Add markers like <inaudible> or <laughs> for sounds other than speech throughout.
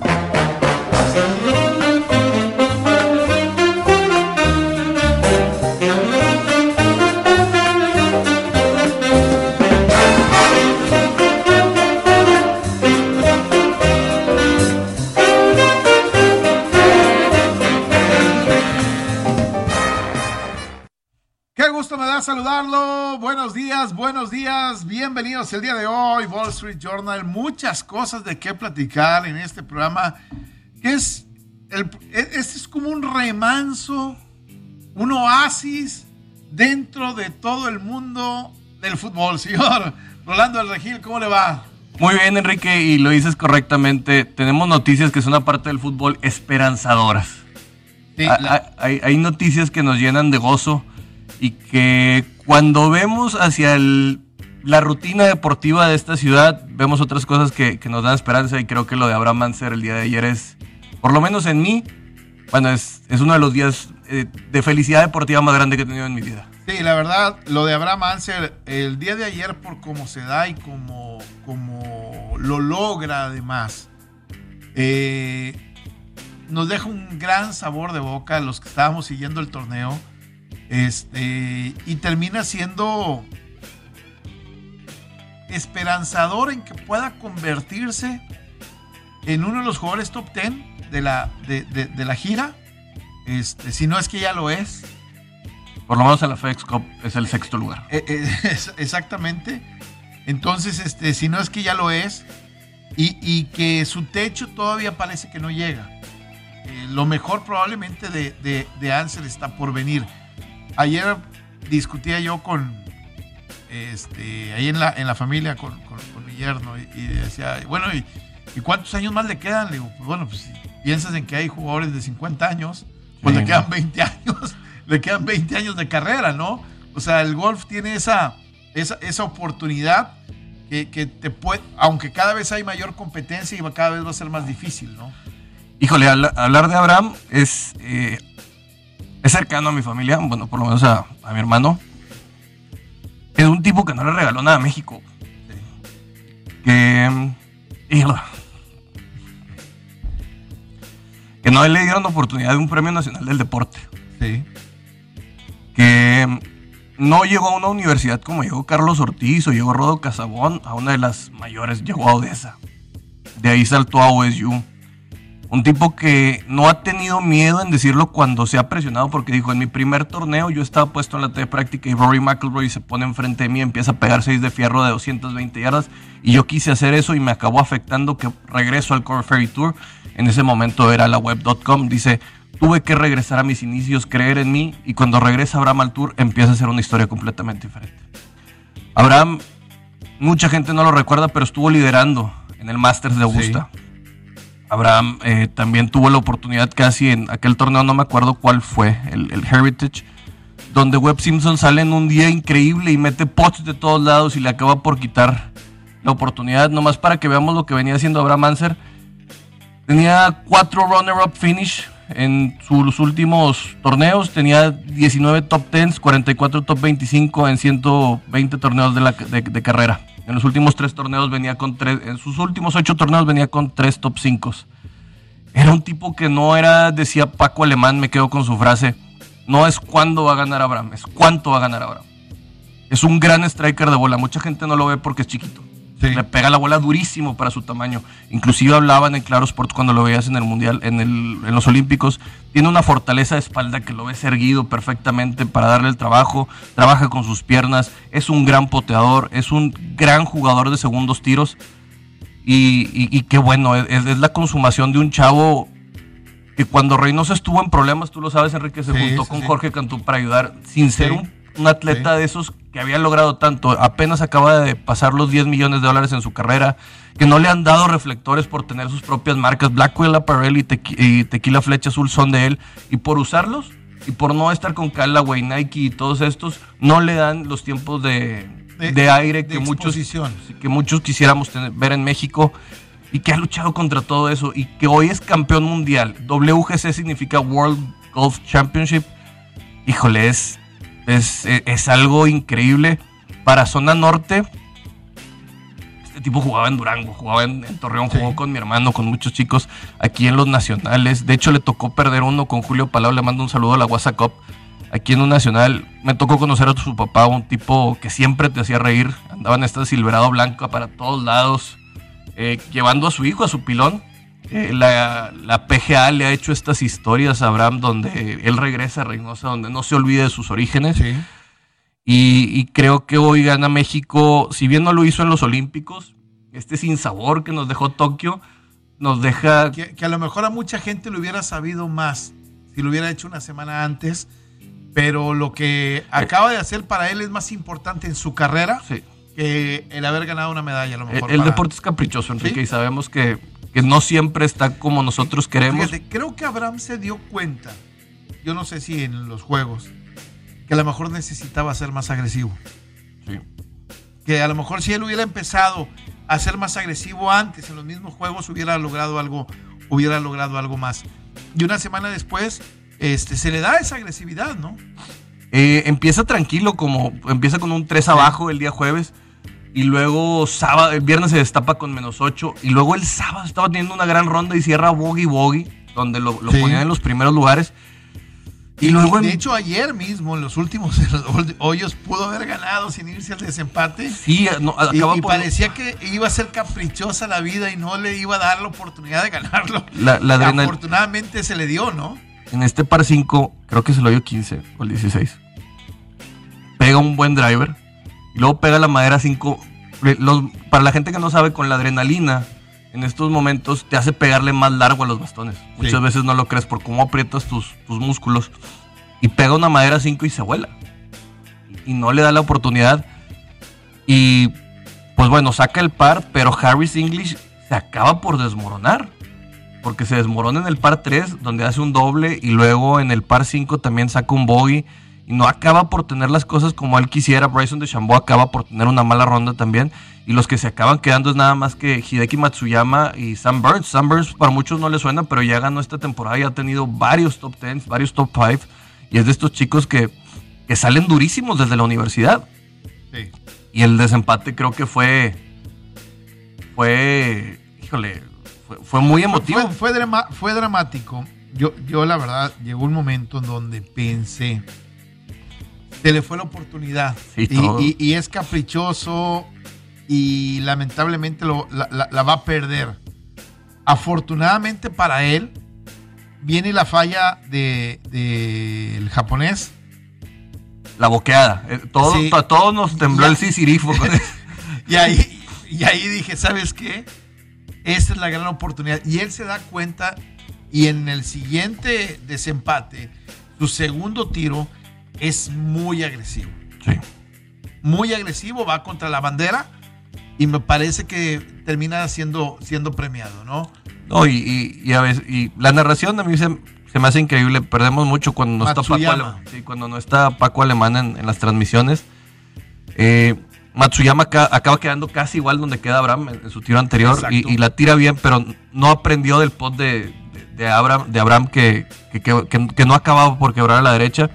buenos días. Bienvenidos el día de hoy, Wall Street Journal. Muchas cosas de qué platicar en este programa. Que es el, este es como un remanso, un oasis dentro de todo el mundo del fútbol. <laughs> Señor Rolando del Regil, ¿cómo le va? Muy bien, Enrique, y lo dices correctamente. Tenemos noticias que son aparte del fútbol esperanzadoras. hay, hay noticias que nos llenan de gozo y que cuando vemos hacia la rutina deportiva de esta ciudad, vemos otras cosas que, nos dan esperanza y creo que lo de Abraham Manser el día de ayer es, por lo menos en mí, bueno, es, uno de los días eh, de felicidad deportiva más grande que he tenido en mi vida. Sí, la verdad, lo de Abraham Manser el día de ayer por cómo se da y cómo, como lo logra además, eh, nos deja un gran sabor de boca a los que estábamos siguiendo el torneo este, y termina siendo esperanzador en que pueda convertirse en uno de los jugadores top 10 de la, de, la gira. Este, si no es que ya lo es. Por lo menos en la FedEx Cup es el sexto lugar. Eh, eh, <laughs> exactamente. Entonces, este, si no es que ya lo es, y, que su techo todavía parece que no llega. Eh, lo mejor probablemente de, de, de Ansel está por venir ayer discutía yo con, este, ahí en la, en la familia con, mi yerno y, decía, bueno, ¿y, cuántos años más le quedan? Le digo, pues bueno, pues si piensas en que hay jugadores de 50 años, pues <laughs> le quedan 20 años, le quedan 20 años de carrera, ¿no? O sea, el golf tiene esa, esa, oportunidad que, te puede, aunque cada vez hay mayor competencia y cada vez va a ser más difícil, ¿no? Híjole, hablar de Abraham es eh, es cercano a mi familia, bueno, por lo menos a, mi hermano. Es un tipo que no le regaló nada a México. Que. que no le dieron oportunidad de un premio nacional del deporte. Sí. Que no llegó a una universidad como llegó Carlos Ortiz o llegó Rodo Casabón, a una de las mayores, llegó a Odessa. De ahí saltó a OSU. Un tipo que no ha tenido miedo en decirlo cuando se ha presionado, porque dijo, en mi primer torneo yo estaba puesto en la T práctica y Rory McIlroy se pone enfrente de mí, empieza a pegar seis de fierro de 220 yardas, y yo quise hacer eso y me acabó afectando que regreso al Core Ferry Tour. En ese momento era la web.com, dice, tuve que regresar a mis inicios, creer en mí, y cuando regresa Abraham al Tour empieza a ser una historia completamente diferente. Abraham, mucha gente no lo recuerda, pero estuvo liderando en el Masters de Augusta. Abraham eh, también tuvo la oportunidad casi en aquel torneo, no me acuerdo cuál fue, el, Heritage, donde Webb Simpson sale en un día increíble y mete pots de todos lados y le acaba por quitar la oportunidad, nomás para que veamos lo que venía haciendo Abraham Anser. Tenía cuatro runner-up finish en sus últimos torneos, tenía 19 top 10, 44 top 25 en 120 torneos de carrera. En los últimos tres torneos venía con tres, en sus últimos ocho torneos venía con tres top 5. Era un tipo que no era, decía Paco Alemán, me quedo con su frase, no es cuándo va a ganar Abraham, es cuánto va a ganar Abraham. Es un gran striker de bola, mucha gente no lo ve porque es chiquito. Le pega la bola durísimo para su tamaño. Inclusive hablaban en Claro Sports cuando lo veías en el Mundial, en, el, en los Olímpicos. Tiene una fortaleza de espalda que lo ves erguido perfectamente para darle el trabajo. Trabaja con sus piernas. Es un gran poteador. Es un gran jugador de segundos tiros. Y, y, qué bueno, es, la consumación de un chavo que cuando Reynoso estuvo en problemas, tú lo sabes, Enrique, se juntó con Jorge Cantú para ayudar, sin ser un un atleta de esos que había logrado tanto, apenas acaba de pasar los 10 millones de dólares en su carrera, que no le han dado reflectores por tener sus propias marcas, Blackwell Apparel y, Tequila Flecha Azul son de él, y por usarlos y por no estar con Callaway, Nike y todos estos, no le dan los tiempos de, aire que, muchos, que muchos quisiéramos ver en México y que ha luchado contra todo eso y que hoy es campeón mundial. WGC significa World Golf Championship. Híjole, es es, algo increíble. Para zona norte, tipo jugaba en Durango, jugaba en, Torreón, jugó con mi hermano, con muchos chicos aquí en los nacionales. De hecho, le tocó perder uno con Julio Palau. Le mando un saludo a la WhatsApp aquí en un nacional. Me tocó conocer a su papá, un tipo que siempre te hacía reír. Andaba en esta silverado blanca para todos lados, eh, llevando a su hijo, a su pilón. Eh, la, la, PGA le ha hecho estas historias a Abraham donde él regresa a Reynosa, donde no se olvide de sus orígenes. Y, creo que hoy gana México, si bien no lo hizo en los Olímpicos, este sinsabor que nos dejó Tokio, nos deja... Que, que a lo mejor a mucha gente lo hubiera sabido más si lo hubiera hecho una semana antes pero lo que acaba de hacer para él es más importante en su carrera que el haber ganado una medalla. A lo mejor el, deporte es caprichoso, Enrique, y sabemos que, no siempre está como nosotros queremos. creo que Abraham se dio cuenta, yo no sé si en los juegos, que a lo mejor necesitaba ser más agresivo. Que a lo mejor si él hubiera empezado a ser más agresivo antes en los mismos juegos hubiera logrado algo, hubiera logrado algo más. Y una semana después este, se le da esa agresividad, ¿no? Eh, empieza tranquilo, como empieza con un 3 abajo el día jueves. Y luego sábado, el viernes se destapa con menos 8. Y luego el sábado estaba teniendo una gran ronda y cierra Bogey Bogey, donde lo, ponían en los primeros lugares. Y, luego de hecho ayer mismo en los últimos <laughs> hoyos pudo haber ganado sin irse al desempate. Sí, no, y, parecía que iba a ser caprichosa la vida y no le iba a dar la oportunidad de ganarlo. La, Afortunadamente se le dio, ¿no? en este par 5, creo que se lo dio 15 o el 16. Pega un buen driver y luego pega la madera 5. Para la gente que no sabe, con la adrenalina, en estos momentos te hace pegarle más largo a los bastones. Muchas veces no lo crees por cómo aprietas tus, tus músculos. Y pega una madera 5 y se vuela. Y no le da la oportunidad. Y pues bueno, saca el par, pero Harris English se acaba por desmoronar porque se desmorona en el par 3, donde hace un doble, y luego en el par 5 también saca un bogey, y no acaba por tener las cosas como él quisiera. Bryson de Chambó acaba por tener una mala ronda también, y los que se acaban quedando es nada más que Hideki Matsuyama y Sam Burns. Sam Burns para muchos no le suena, pero ya ganó esta temporada y ha tenido varios top 10, varios top 5, y es de estos chicos que, que salen durísimos desde la universidad. Sí. Y el desempate creo que fue. Fue. Híjole, fue, muy emotivo. Fue, fue, dramático. Yo, yo, la verdad, llegó un momento en donde pensé, se le fue la oportunidad. y, es caprichoso y lamentablemente lo, la, va a perder. Afortunadamente para él, viene la falla del de, japonés. La boqueada. Eh, todo, A todos nos tembló el sisirifo. <laughs> y, ahí, y ahí dije, ¿sabes qué? Esta es la gran oportunidad. Y él se da cuenta y en el siguiente desempate, su segundo tiro es muy agresivo. Sí. Muy agresivo, va contra la bandera y me parece que termina siendo, siendo premiado, ¿no? No, y, a veces, y la narración a mí se, me hace increíble. Perdemos mucho cuando no, está Paco, Alemán, cuando no está Paco Alemán en, las transmisiones. Eh, Matsuyama acaba quedando casi igual donde queda Abraham en, su tiro anterior y, la tira bien, pero no aprendió del pot de, Abraham, de Abraham que, que, no acababa por quebrar a la derecha.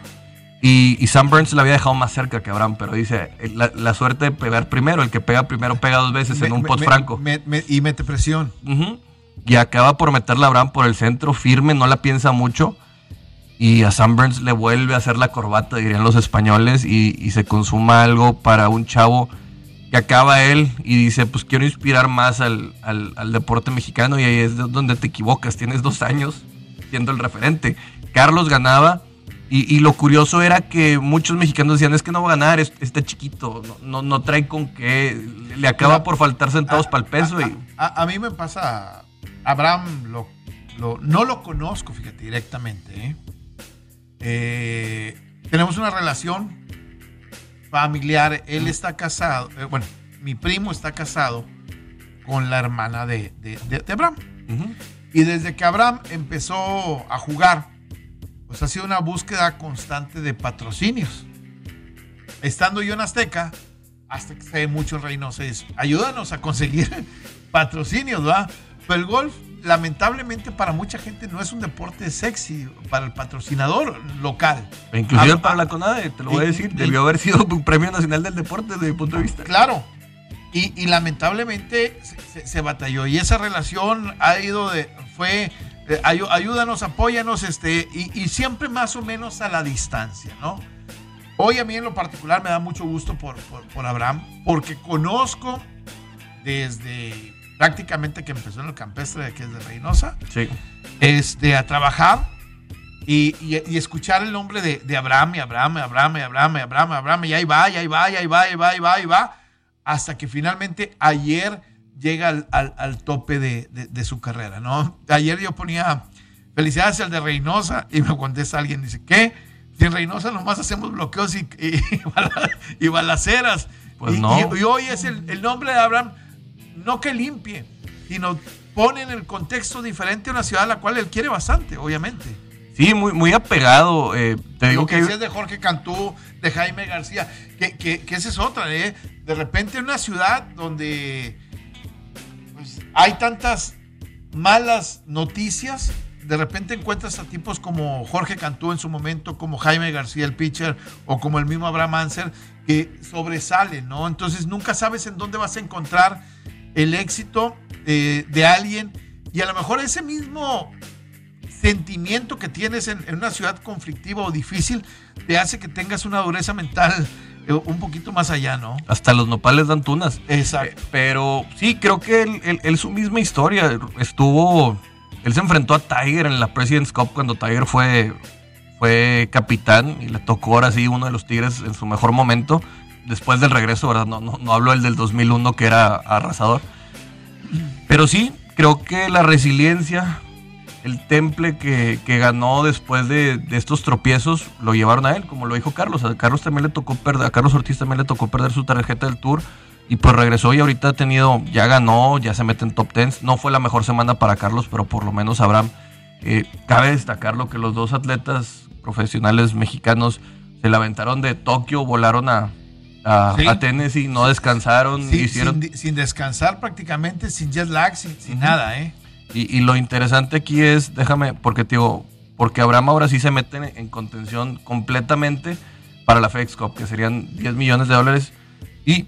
Y, Sam Burns le había dejado más cerca que Abraham, pero dice, la, suerte de pegar primero, el que pega primero pega dos veces en un pot franco. y mete presión. Y acaba por meterla a Abraham por el centro, firme, no la piensa mucho y a Sam Burns le vuelve a hacer la corbata, dirían los españoles, y, se consuma algo para un chavo que acaba él y dice, pues quiero inspirar más al, deporte mexicano y ahí es donde te equivocas, tienes dos años siendo el referente. Carlos ganaba y, lo curioso era que muchos mexicanos decían, es que no va a ganar, está chiquito, no, no, trae con qué, le acaba por faltar centavos para el peso. A, y... a, mí me pasa, Abraham lo, no lo conozco, fíjate, directamente, ¿eh? Eh, tenemos una relación familiar. Él está casado, eh, bueno, mi primo está casado con la hermana de, Abraham. Y desde que Abraham empezó a jugar, pues ha sido una búsqueda constante de patrocinios. Estando yo en Azteca, hasta que se ve mucho en Reynosa, ayúdanos a conseguir <laughs> patrocinios, ¿va? Pero el golf lamentablemente para mucha gente no es un deporte sexy para el patrocinador local. E inclusive para la CONADE, te lo voy a decir, debió haber sido un premio nacional del deporte desde mi punto de vista. Claro, y, lamentablemente se, batalló. Y esa relación ha ido de, fue, eh, ayúdanos, apóyanos, este, y, siempre más o menos a la distancia, ¿no? Hoy a mí en lo particular me da mucho gusto por, por, Abraham, porque conozco desde prácticamente que empezó en el campestre que es de Reynosa, este, a trabajar y, escuchar el nombre de, de Abraham y Abraham y Abraham y Abraham y Abraham, Abraham, y ahí va, y ahí va, y ahí va, y ahí va, y va, y va, hasta que finalmente ayer llega al, tope de, su carrera, ¿no? Ayer yo ponía felicidades al de Reynosa y me contesta alguien, dice, ¿qué? Si en Reynosa nomás hacemos bloqueos y, y, <laughs> balaceras. Pues no. Y, hoy es el, el nombre de Abraham, no que limpie, sino pone en el contexto diferente a una ciudad a la cual él quiere bastante, obviamente. Sí, muy, muy apegado. Eh, te digo que, es de Jorge Cantú, de Jaime García, que, que, que esa es otra. ¿eh? De repente en una ciudad donde hay tantas malas noticias, de repente encuentras a tipos como Jorge Cantú en su momento, como Jaime García el pitcher, o como el mismo Abraham Anser, que sobresalen, ¿no? Entonces nunca sabes en dónde vas a encontrar el éxito eh, de alguien y a lo mejor ese mismo sentimiento que tienes en, una ciudad conflictiva o difícil te hace que tengas una dureza mental un poquito más allá, ¿no? Hasta los nopales dan tunas. Exacto. Eh, pero sí, creo que él, su misma historia estuvo. Él se enfrentó a Tiger en la President's Cup cuando Tiger fue, fue capitán y le tocó ahora sí uno de los Tigres en su mejor momento. Después del regreso, ¿verdad? No, no, no hablo el del 2001 que era arrasador. Pero sí, creo que la resiliencia, el temple que, ganó después de, estos tropiezos lo llevaron a él, como lo dijo Carlos. A Carlos también le tocó perder, a Carlos Ortiz también le tocó perder su tarjeta del Tour y pues regresó y ahorita ha tenido, ya ganó, ya se mete en top 10. No fue la mejor semana para Carlos, pero por lo menos Abraham. Eh, cabe destacar lo que los dos atletas profesionales mexicanos se la aventaron de Tokio, volaron a, a, Tennessee, no descansaron. hicieron... Sin, descansar prácticamente, sin jet lag, sin, sin nada, ¿eh? Y, lo interesante aquí es, déjame, porque digo, porque Abraham ahora sí se mete en, contención completamente para la FedEx Cup, que serían 10 millones de dólares. Y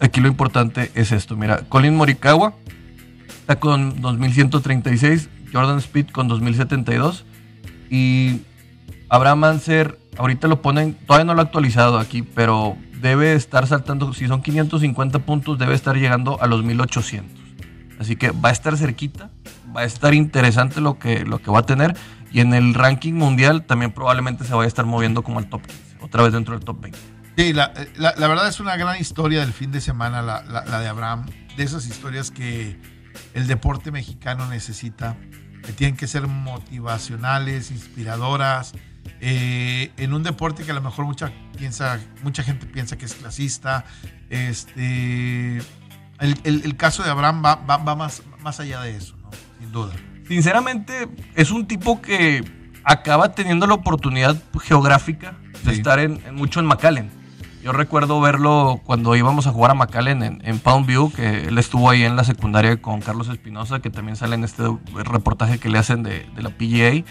aquí lo importante es esto, mira, Colin Morikawa está con 2136, Jordan Speed con 2072 y Abraham Anser, ahorita lo ponen, todavía no lo ha actualizado aquí, pero debe estar saltando, si son 550 puntos, debe estar llegando a los 1800. Así que va a estar cerquita, va a estar interesante lo que, lo que va a tener. Y en el ranking mundial también probablemente se vaya a estar moviendo como el top 15, otra vez dentro del top 20. Sí, la, verdad es una gran historia del fin de semana, la, de Abraham. De esas historias que el deporte mexicano necesita, que tienen que ser motivacionales, inspiradoras. Eh, en un deporte que a lo mejor mucha, piensa, mucha gente piensa que es clasista. Este, el, caso de Abraham va, va, más, más allá de eso, sin duda. Sinceramente, es un tipo que acaba teniendo la oportunidad geográfica de estar en, mucho en McAllen. Yo recuerdo verlo cuando íbamos a jugar a McAllen en, en Pound View, que él estuvo ahí en la secundaria con Carlos Espinosa, que también sale en este reportaje que le hacen de, la PGA.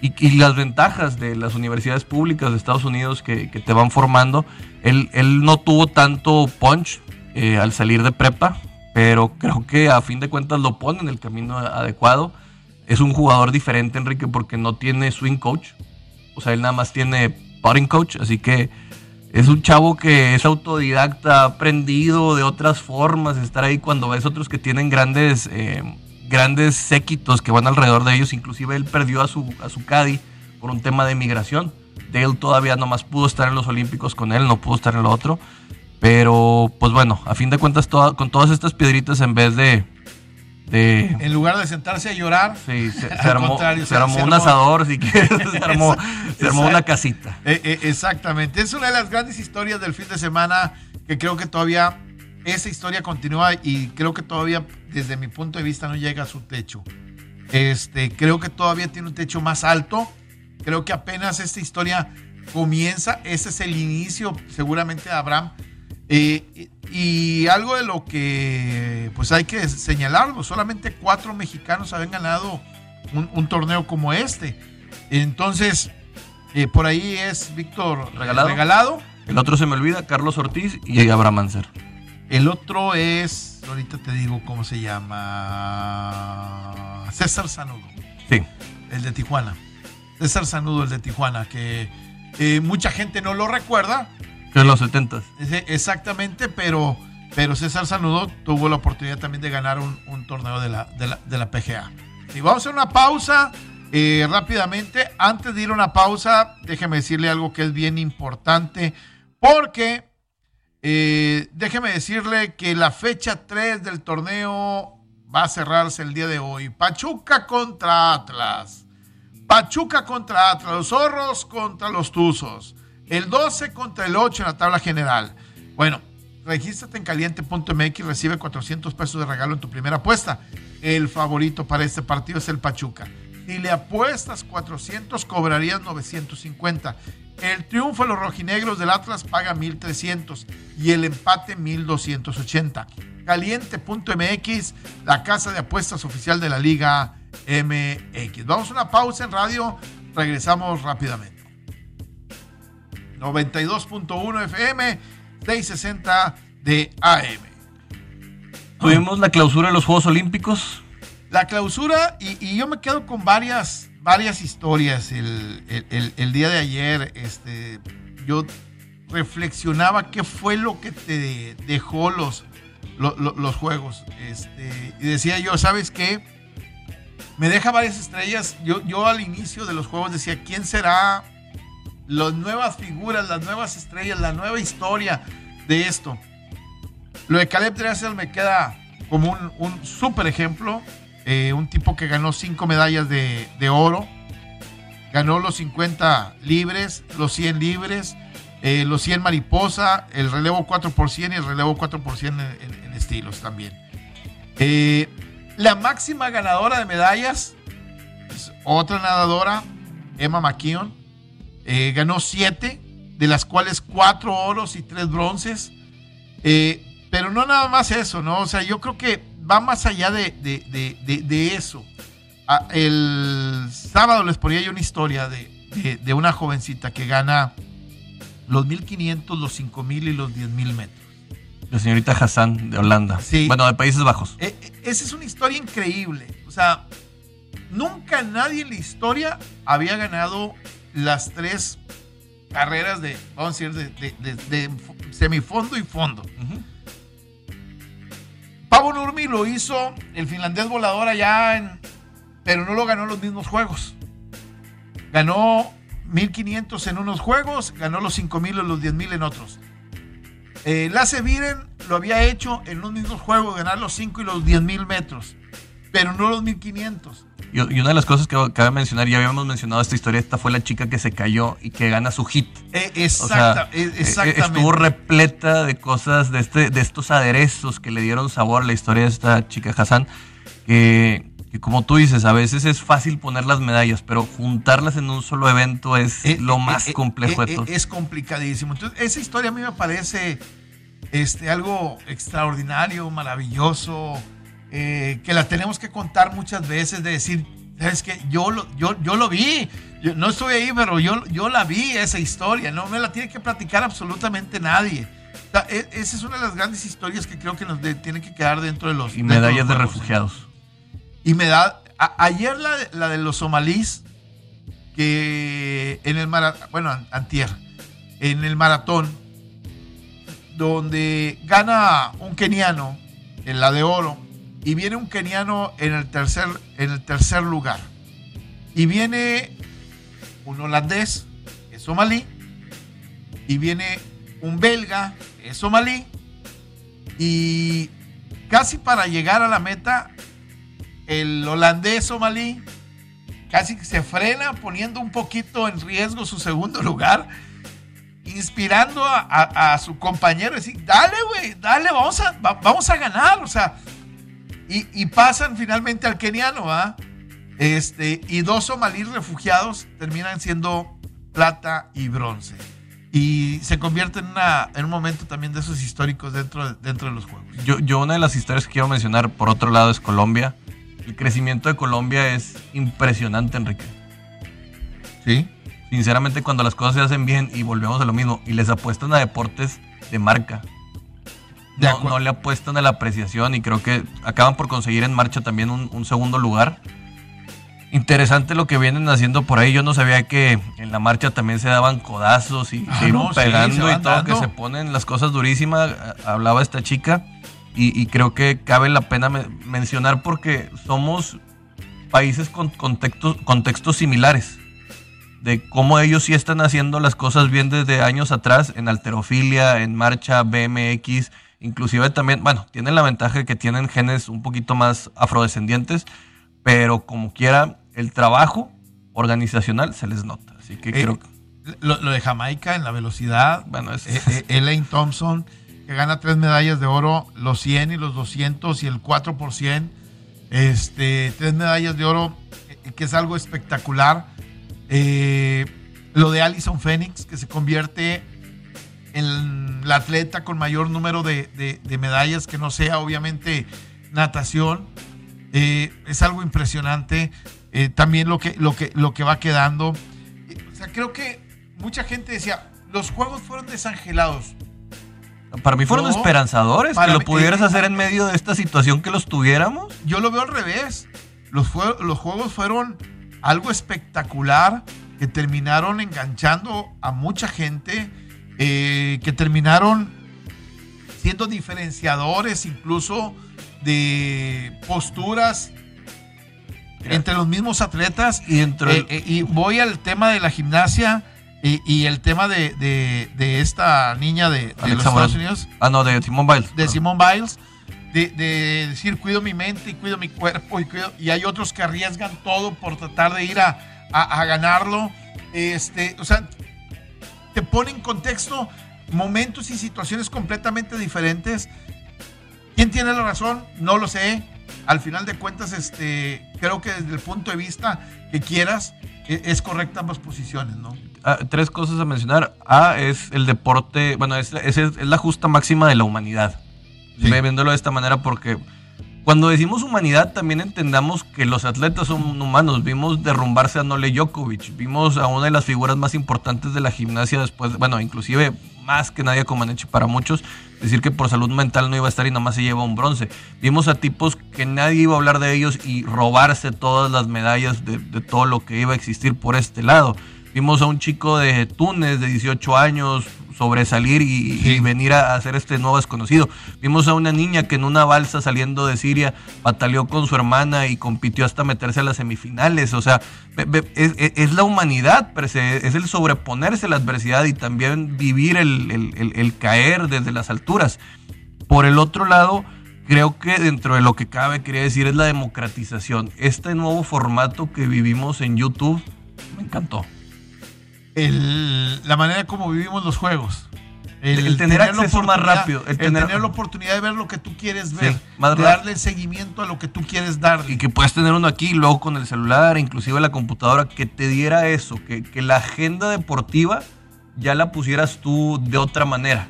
Y, las ventajas de las universidades públicas de Estados Unidos que, te van formando. Él, él, no tuvo tanto punch eh, al salir de prepa, pero creo que a fin de cuentas lo pone en el camino adecuado. Es un jugador diferente, Enrique, porque no tiene swing coach. O sea, él nada más tiene putting coach, así que es un chavo que es autodidacta, ha aprendido de otras formas, estar ahí cuando ves otros que tienen grandes, eh, grandes séquitos que van alrededor de ellos. Inclusive él perdió a su, a su caddy por un tema de migración. Dale todavía nomás pudo estar en los Olímpicos con él, no pudo estar en lo otro. Pero, pues bueno, a fin de cuentas, con todas estas piedritas en vez de, En lugar de sentarse a llorar, sí, se, <laughs> armó, un asador, si quieres, <laughs> se armó, una casita. Eh, eh, exactamente. Es una de las grandes historias del fin de semana que creo que todavía esa historia continúa y creo que todavía, desde mi punto de vista, no llega a su techo. Este, creo que todavía tiene un techo más alto. Creo que apenas esta historia comienza. Ese es el inicio, seguramente, de Abraham eh, y algo de lo que pues hay que señalarlo, solamente cuatro mexicanos habían ganado un, torneo como este. Entonces, eh, por ahí es Víctor regalado. regalado. El otro se me olvida, Carlos Ortiz y Abraham Manser. El otro es, ahorita te digo cómo se llama, César Sanudo. Sí. El de Tijuana. César Sanudo, el de Tijuana, que eh, mucha gente no lo recuerda. Que en los 70 Exactamente, pero, pero César Sanudo tuvo la oportunidad también de ganar un, torneo de la, de la, PGA. Y vamos a hacer una pausa eh, rápidamente. Antes de ir a una pausa, déjeme decirle algo que es bien importante, porque eh, déjeme decirle que la fecha 3 del torneo va a cerrarse el día de hoy. Pachuca contra Atlas. Pachuca contra Atlas. Los zorros contra los tuzos. El 12 contra el 8 en la tabla general. Bueno, regístrate en caliente.mx y recibe 400 pesos de regalo en tu primera apuesta. El favorito para este partido es el Pachuca. Si le apuestas 400, cobrarías 950. El triunfo de los rojinegros del Atlas paga 1300 y el empate 1280. Caliente.mx, la casa de apuestas oficial de la Liga MX. Vamos a una pausa en radio, regresamos rápidamente. 92.1 FM, 660 de AM. Tuvimos la clausura de los Juegos Olímpicos. La clausura, y, yo me quedo con varias, varias historias. El, día de ayer, este, yo reflexionaba qué fue lo que te dejó los, los, juegos. Este, y decía yo, ¿sabes qué? Me deja varias estrellas. Yo, yo al inicio de los juegos decía, ¿quién será las nuevas figuras, las nuevas estrellas, la nueva historia de esto? Lo de Caleb Dressel me queda como un, súper ejemplo. Eh, un tipo que ganó cinco medallas de, oro. Ganó los 50 libres, los 100 libres, eh, los 100 mariposa, el relevo 4 por 100 y el relevo 4 por 100 en, estilos también. Eh, la máxima ganadora de medallas es otra nadadora, Emma McKeon. Ganó 7, de las cuales 4 oros y 3 bronces. pero no nada más eso, ¿no? O sea, yo creo que va más allá de, eso. Ah, el sábado les ponía yo una historia de, una jovencita que gana los 1500, los 5000 y los 10000 metros. La señorita Hassan de Holanda. Sí. Bueno, de Países Bajos. E, e, esa es una historia increíble. O sea, nunca nadie en la historia había ganado las tres carreras de, vamos a decir, de, semifondo y fondo. Pavo Nurmi lo hizo el finlandés volador allá, en, pero no lo ganó en los mismos juegos. Ganó 1500 en unos juegos, ganó los 5000 o los 10000 en otros. Eh, Lasse Viren lo había hecho en los mismos juegos, ganar los 5 y los 10000 metros, pero no los 1500. Y, una de las cosas que cabe mencionar, ya habíamos mencionado esta historia, esta fue la chica que se cayó y que gana su hit. Eh, exacta, e, e, exactamente. Estuvo repleta de cosas, de, este, de estos aderezos que le dieron sabor a la historia de esta chica Hassan, que, como tú dices, a veces es fácil poner las medallas, pero juntarlas en un solo evento es eh, lo más eh, complejo de todo. Es complicadísimo. Entonces, esa historia a mí me parece este, algo extraordinario, maravilloso eh, que la tenemos que contar muchas veces, de decir, es que yo lo, yo, yo lo vi, yo no estuve ahí, pero yo, yo la vi, esa historia, no me la tiene que platicar absolutamente nadie. E, esa es una de las grandes historias que creo que nos tiene que quedar dentro de los... Y medallas de, refugiados. Y me da... ayer la, la, de los somalíes, que en el maratón, bueno, antier, en el maratón, donde gana un keniano, en la de oro, y viene un keniano en el tercer, en el tercer lugar. Y viene un holandés, es somalí, y viene un belga, es somalí, y casi para llegar a la meta, el holandés somalí casi se frena poniendo un poquito en riesgo su segundo lugar, inspirando a, su compañero, decir, dale, güey, dale, vamos a, vamos a ganar, o sea, y, pasan finalmente al keniano, ¿ah? Este, y dos somalíes refugiados terminan siendo plata y bronce. Y se convierte en, una, en un momento también de esos históricos dentro de, dentro de los juegos. Yo, yo una de las historias que quiero mencionar, por otro lado, es Colombia. El crecimiento de Colombia es impresionante, Enrique. Sí. Sinceramente, cuando las cosas se hacen bien y volvemos a lo mismo, y les apuestan a deportes de marca, no, le apuestan a la apreciación y creo que acaban por conseguir en marcha también un, segundo lugar. Interesante lo que vienen haciendo por ahí. Yo no sabía que en la marcha también se daban codazos y ah, se iban pegando y todo, que se ponen las cosas durísimas. Hablaba esta chica y, creo que cabe la pena mencionar porque somos países con contextos, contextos similares de cómo ellos sí están haciendo las cosas bien desde años atrás en alterofilia, en marcha, BMX, inclusive también, bueno, tienen la ventaja de que tienen genes un poquito más afrodescendientes, pero como quiera, el trabajo organizacional se les nota. Así que eh, creo que... Lo, de Jamaica en la velocidad, bueno, es... Eh, eh, Elaine Thompson, que gana tres medallas de oro, los 100 y los 200 y el 4 por 100, este, tres medallas de oro, que es algo espectacular eh, lo de Alison Phoenix, que se convierte en la atleta con mayor número de, medallas, que no sea obviamente natación. Eh, es algo impresionante. Eh, también lo que, lo, que, lo que va quedando. O sea, creo que mucha gente decía, los juegos fueron desangelados. Para mí fueron esperanzadores, que lo pudieras hacer en medio de esta situación que los tuviéramos. Yo lo veo al revés. Los, los juegos fueron algo espectacular que terminaron enganchando a mucha gente, eh, que terminaron siendo diferenciadores incluso de posturas entre los mismos atletas. Y, entre eh, eh, y voy al tema de la gimnasia y, el tema de, esta niña de, los Estados Unidos. Ah, no, de Simone Biles. De Simone Biles de, decir cuido mi mente y cuido mi cuerpo y, y hay otros que arriesgan todo por tratar de ir a, ganarlo. Este, o sea, te pone en contexto momentos y situaciones completamente diferentes. ¿Quién tiene la razón? No lo sé. Al final de cuentas, este, creo que desde el punto de vista que quieras, e, es correcta ambas posiciones, ¿no? Ah, tres cosas a mencionar. A es el deporte, bueno, es, es, es la justa máxima de la humanidad viéndolo de esta manera porque cuando decimos humanidad también entendamos que los atletas son humanos. Vimos derrumbarse a Nole Djokovic, vimos a una de las figuras más importantes de la gimnasia después, bueno, inclusive más que Nadia Comaneci para muchos, decir que por salud mental no iba a estar y nada más se lleva un bronce. Vimos a tipos que nadie iba a hablar de ellos y robarse todas las medallas de todo lo que iba a existir por este lado. Vimos a un chico de Túnez de 18 años sobresalir y, venir a, hacer este nuevo desconocido. Vimos a una niña que en una balsa saliendo de Siria bataleó con su hermana y compitió hasta meterse a las semifinales. O sea, es, la humanidad, es el sobreponerse a la adversidad y también vivir el, caer desde las alturas. Por el otro lado, creo que dentro de lo que cabe, quería decir, es la democratización. Este nuevo formato que vivimos en YouTube me encantó la manera como vivimos los juegos. El, tener, acceso más rápido. El, tener, la oportunidad de ver lo que tú quieres ver. darle seguimiento a lo que tú quieres dar. Y que puedes tener uno aquí, luego con el celular, inclusive la computadora, que te diera eso, que, que la agenda deportiva ya la pusieras tú de otra manera.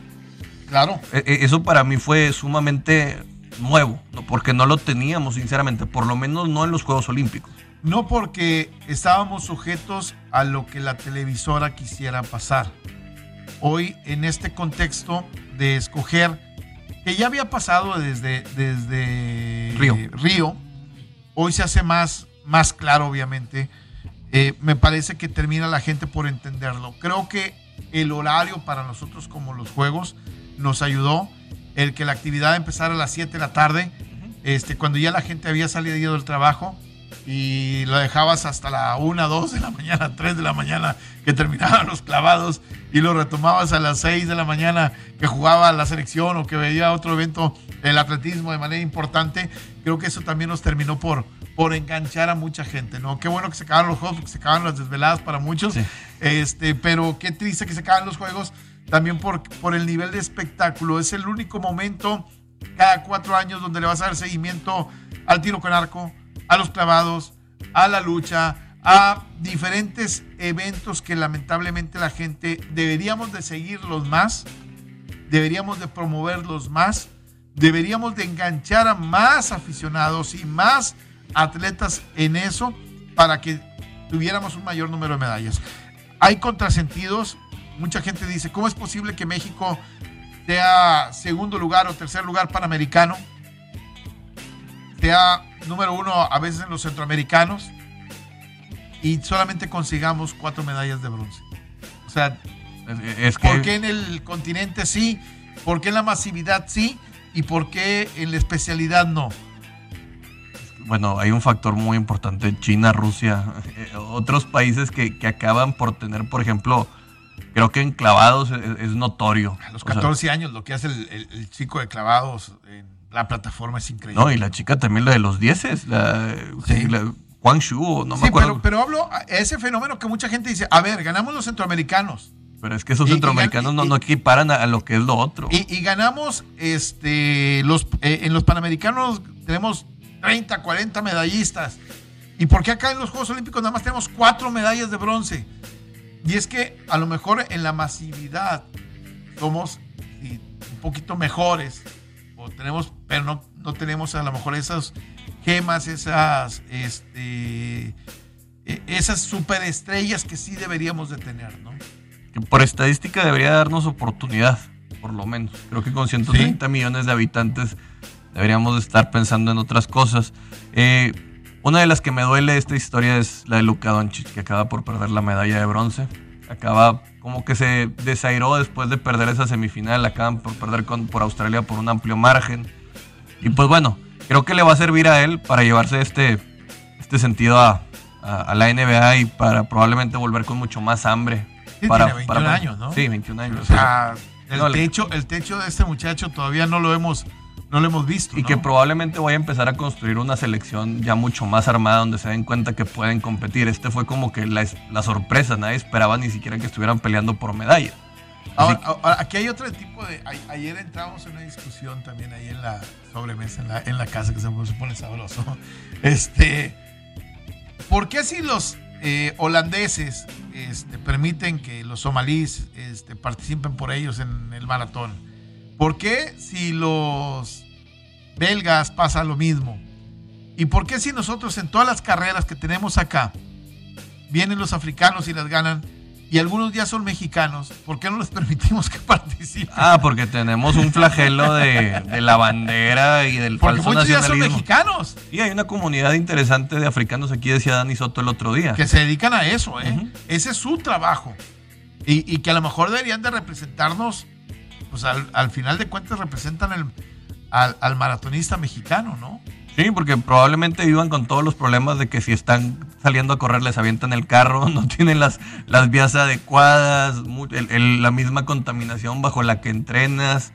Claro. E, e, eso para mí fue sumamente nuevo, porque no lo teníamos, sinceramente, por lo menos no en los Juegos Olímpicos. No porque estábamos sujetos a lo que la televisora quisiera pasar. Hoy, en este contexto de escoger, que ya había pasado desde, desde Río. hoy se hace más, más claro, obviamente. Eh, me parece que termina la gente por entenderlo. Creo que el horario para nosotros como los juegos nos ayudó. El que la actividad empezara a las 7 de la tarde, este, cuando ya la gente había salido del trabajo, y lo dejabas hasta la 1, 2 de la mañana, <laughs> 3 de la mañana que terminaban los clavados y lo retomabas a las 6 de la mañana que jugaba la selección o que veía otro evento del atletismo de manera importante, creo que eso también nos terminó por, por enganchar a mucha gente, ¿no? Qué bueno que se acabaron los juegos, que se acabaron las desveladas para muchos, este, pero qué triste que se acaban los juegos también por, por el nivel de espectáculo. Es el único momento cada cuatro años donde le vas a dar seguimiento al tiro con arco, a los clavados, a la lucha, a diferentes eventos que lamentablemente la gente deberíamos de seguirlos más, deberíamos de promoverlos más, deberíamos de enganchar a más aficionados y más atletas en eso para que tuviéramos un mayor número de medallas. Hay contrasentidos, mucha gente dice, ¿cómo es posible que México sea segundo lugar o tercer lugar panamericano, sea número uno a veces en los centroamericanos y solamente consigamos cuatro medallas de bronce. O sea, es que... ¿por qué en el continente sí? ¿Por qué en la masividad sí? ¿Y por qué en la especialidad no? Bueno, hay un factor muy importante, China, Rusia, eh, otros países que, que acaban por tener, por ejemplo, creo que en clavados es, notorio. A los 14 años, lo que hace el, chico de clavados en la plataforma es increíble. No, y la chica también, la de los 10, la, sí. Juan Shu, no me acuerdo. Pero, pero hablo ese fenómeno que mucha gente dice, a ver, ganamos los centroamericanos. Pero es que esos centroamericanos no, no, equiparan a, lo que es lo otro. Y, ganamos, este, los, eh, en los panamericanos tenemos 30, 40 medallistas. ¿Y por qué acá en los Juegos Olímpicos nada más tenemos cuatro medallas de bronce? Y es que a lo mejor en la masividad somos un poquito mejores, o tenemos, pero no, no tenemos a lo mejor esas gemas, esas, este, e, esas superestrellas que sí deberíamos de tener, ¿no? Que por estadística debería darnos oportunidad, por lo menos. Creo que con 130 millones de habitantes deberíamos de estar pensando en otras cosas. Eh, una de las que me duele de esta historia es la de Luka Doncic, que acaba por perder la medalla de bronce. Acaba como que se desairó después de perder esa semifinal. Acaban por perder con, por Australia por un amplio margen. Y pues bueno, creo que le va a servir a él para llevarse este, este sentido a, a, la NBA y para probablemente volver con mucho más hambre. para, tiene 21 años, ¿no? Sí, 21 años. O sea, el, techo, el techo de este muchacho todavía no lo hemos no lo hemos visto. Y que probablemente vaya a empezar a construir una selección ya mucho más armada donde se den cuenta que pueden competir. Este fue como que la, la sorpresa, nadie esperaba ni siquiera que estuvieran peleando por medalla. Ahora, aquí hay otro tipo de... ayer entramos en una discusión también ahí en la sobremesa, en la, en la casa, que se, pone sabroso. <laughs> Este, ¿Por qué si los eh, holandeses este, permiten que los somalíes este, participen por ellos en el maratón? ¿Por qué si los belgas pasa lo mismo. ¿Y por qué si nosotros en todas las carreras que tenemos acá vienen los africanos y las ganan y algunos días son mexicanos, ¿por qué no les <laughs> permitimos que participen? Ah, porque tenemos un flagelo de, la bandera y del porque muchos días son mexicanos. Y hay una comunidad interesante de africanos aquí, decía Dani Soto el otro día. Que se dedican a eso, ¿eh? Ese es su trabajo. Y, que a lo mejor deberían de representarnos, pues al, al final de cuentas representan el, al, maratonista mexicano, ¿no? Sí, porque probablemente vivan con todos los problemas de que si están saliendo a correr les avientan el carro, <laughs> no tienen las, las vías adecuadas, la misma contaminación bajo la que entrenas.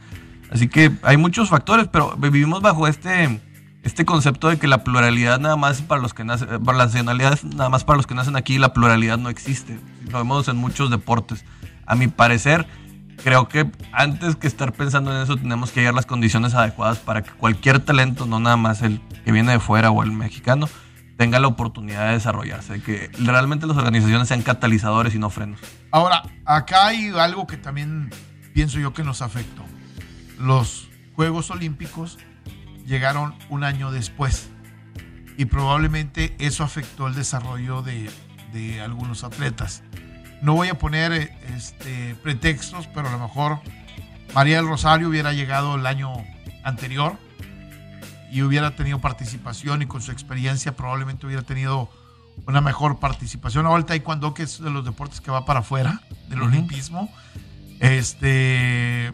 Así que hay muchos factores, pero vivimos bajo este, este concepto de que la pluralidad nada más para los que nacen, para las nacionalidades nada más para los que nacen aquí, la pluralidad no existe. Lo vemos en muchos deportes. A mi parecer, creo que antes que estar pensando en eso tenemos que hallar las condiciones adecuadas para que cualquier talento, no nada más el que viene de fuera o el mexicano, tenga la oportunidad de desarrollarse, de que realmente las organizaciones sean catalizadores y no frenos. Ahora, acá hay algo que también pienso yo que nos afectó. Los Juegos Olímpicos llegaron un año después y probablemente eso afectó el desarrollo de, de algunos atletas. No voy a poner este, pretextos, pero a lo mejor María del Rosario hubiera llegado el año anterior y hubiera tenido participación y con su experiencia probablemente hubiera tenido una mejor participación. Ahora el taekwondo, que es de los deportes que va para afuera del olimpismo, este,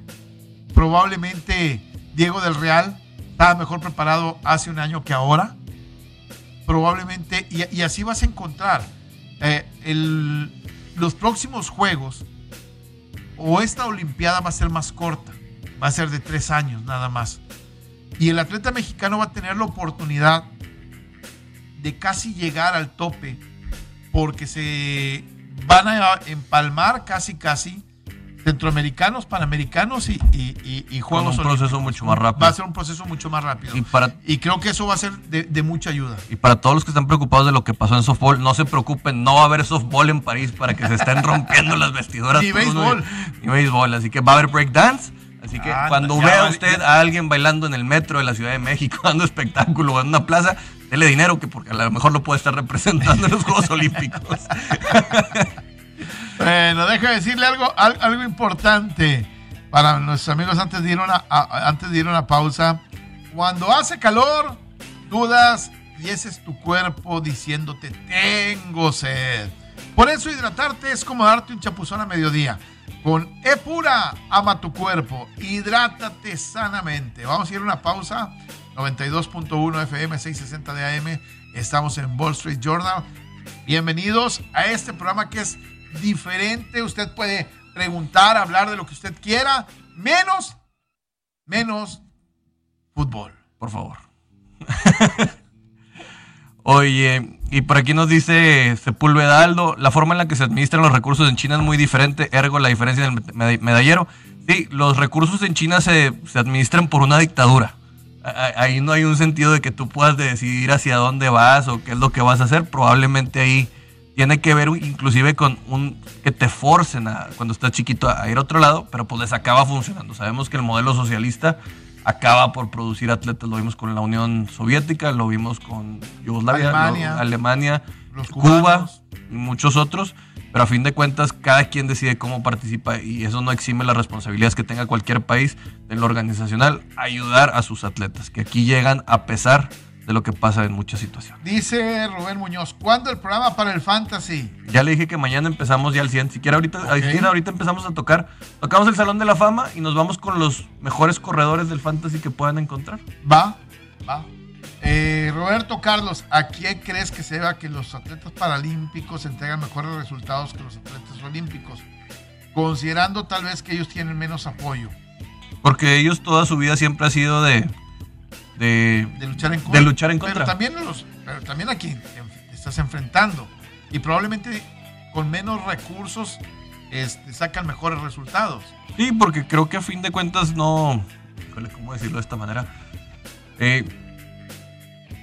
probablemente Diego del Real estaba mejor preparado hace un año que ahora. Probablemente, y, así vas a encontrar eh, el, los próximos juegos o esta Olimpiada va a ser más corta, va a ser de tres años nada más. Y el atleta mexicano va a tener la oportunidad de casi llegar al tope porque se van a empalmar casi casi centroamericanos, panamericanos y, y, juegos. Con un proceso mucho más rápido. Va a ser un proceso mucho más rápido. Y, para, y creo que eso va a ser de, mucha ayuda. Y para todos los que están preocupados de lo que pasó en softball, no se preocupen, no va a haber softball en París para que se estén rompiendo las vestiduras. Ni béisbol. Ni béisbol. Así que va a haber breakdance. Así que cuando vea usted a alguien bailando en el metro de la Ciudad de México, <laughs> dando espectáculo en una plaza, dele dinero, que porque a lo mejor lo puede estar representando en los Juegos Olímpicos. <laughs> Bueno, deja decirle algo, algo importante. para nuestros amigos antes de ir una, antes de una pausa. Cuando hace calor, dudas y ese es tu cuerpo diciéndote tengo sed. Por eso hidratarte es como darte un chapuzón a mediodía. Con E pura, ama tu cuerpo, hidrátate sanamente. Vamos a ir a una pausa. 92.1 FM, 660 de AM. Estamos en Wall Street Journal. Bienvenidos a este programa que es diferente. Usted puede preguntar, hablar de lo que usted quiera, menos, menos fútbol. Por favor. <laughs> Oye, y por aquí nos dice Sepúlveda Aldo, la forma en la que se administran los recursos en China es muy diferente, ergo la diferencia en el medallero. Sí, los recursos en China se, se administran por una dictadura. Ahí no hay un sentido de que tú puedas decidir hacia dónde vas o qué es lo que vas a hacer. Probablemente ahí tiene que ver inclusive con un que te forcen a, cuando estás chiquito a ir a otro lado, pero pues les acaba funcionando. Sabemos que el modelo socialista acaba por producir atletas, lo vimos con la Unión Soviética, lo vimos con Yugoslavia, Alemania, Alemania Cuba y muchos otros, pero a fin de cuentas cada quien decide cómo participa y eso no exime las responsabilidades que tenga cualquier país en lo organizacional, ayudar a sus atletas, que aquí llegan a pesar de lo que pasa en muchas situaciones. Dice Rubén Muñoz, ¿cuándo el programa para el Fantasy? Ya le dije que mañana empezamos ya al 100. Si quiere ahorita, ahorita empezamos a tocar. Tocamos el Salón de la Fama y nos vamos con los mejores corredores del Fantasy que puedan encontrar. Va, va. Eh, Roberto Carlos, ¿a quién crees que se vea que los atletas paralímpicos entregan mejores resultados que los atletas olímpicos? Considerando tal vez que ellos tienen menos apoyo. Porque ellos toda su vida siempre ha sido de de, luchar en contra. De luchar en contra. Pero también, los, pero también aquí te estás enfrentando. Y probablemente con menos recursos este, sacan mejores resultados. Sí, porque creo que a fin de cuentas no. ¿Cómo decirlo de esta manera? Eh,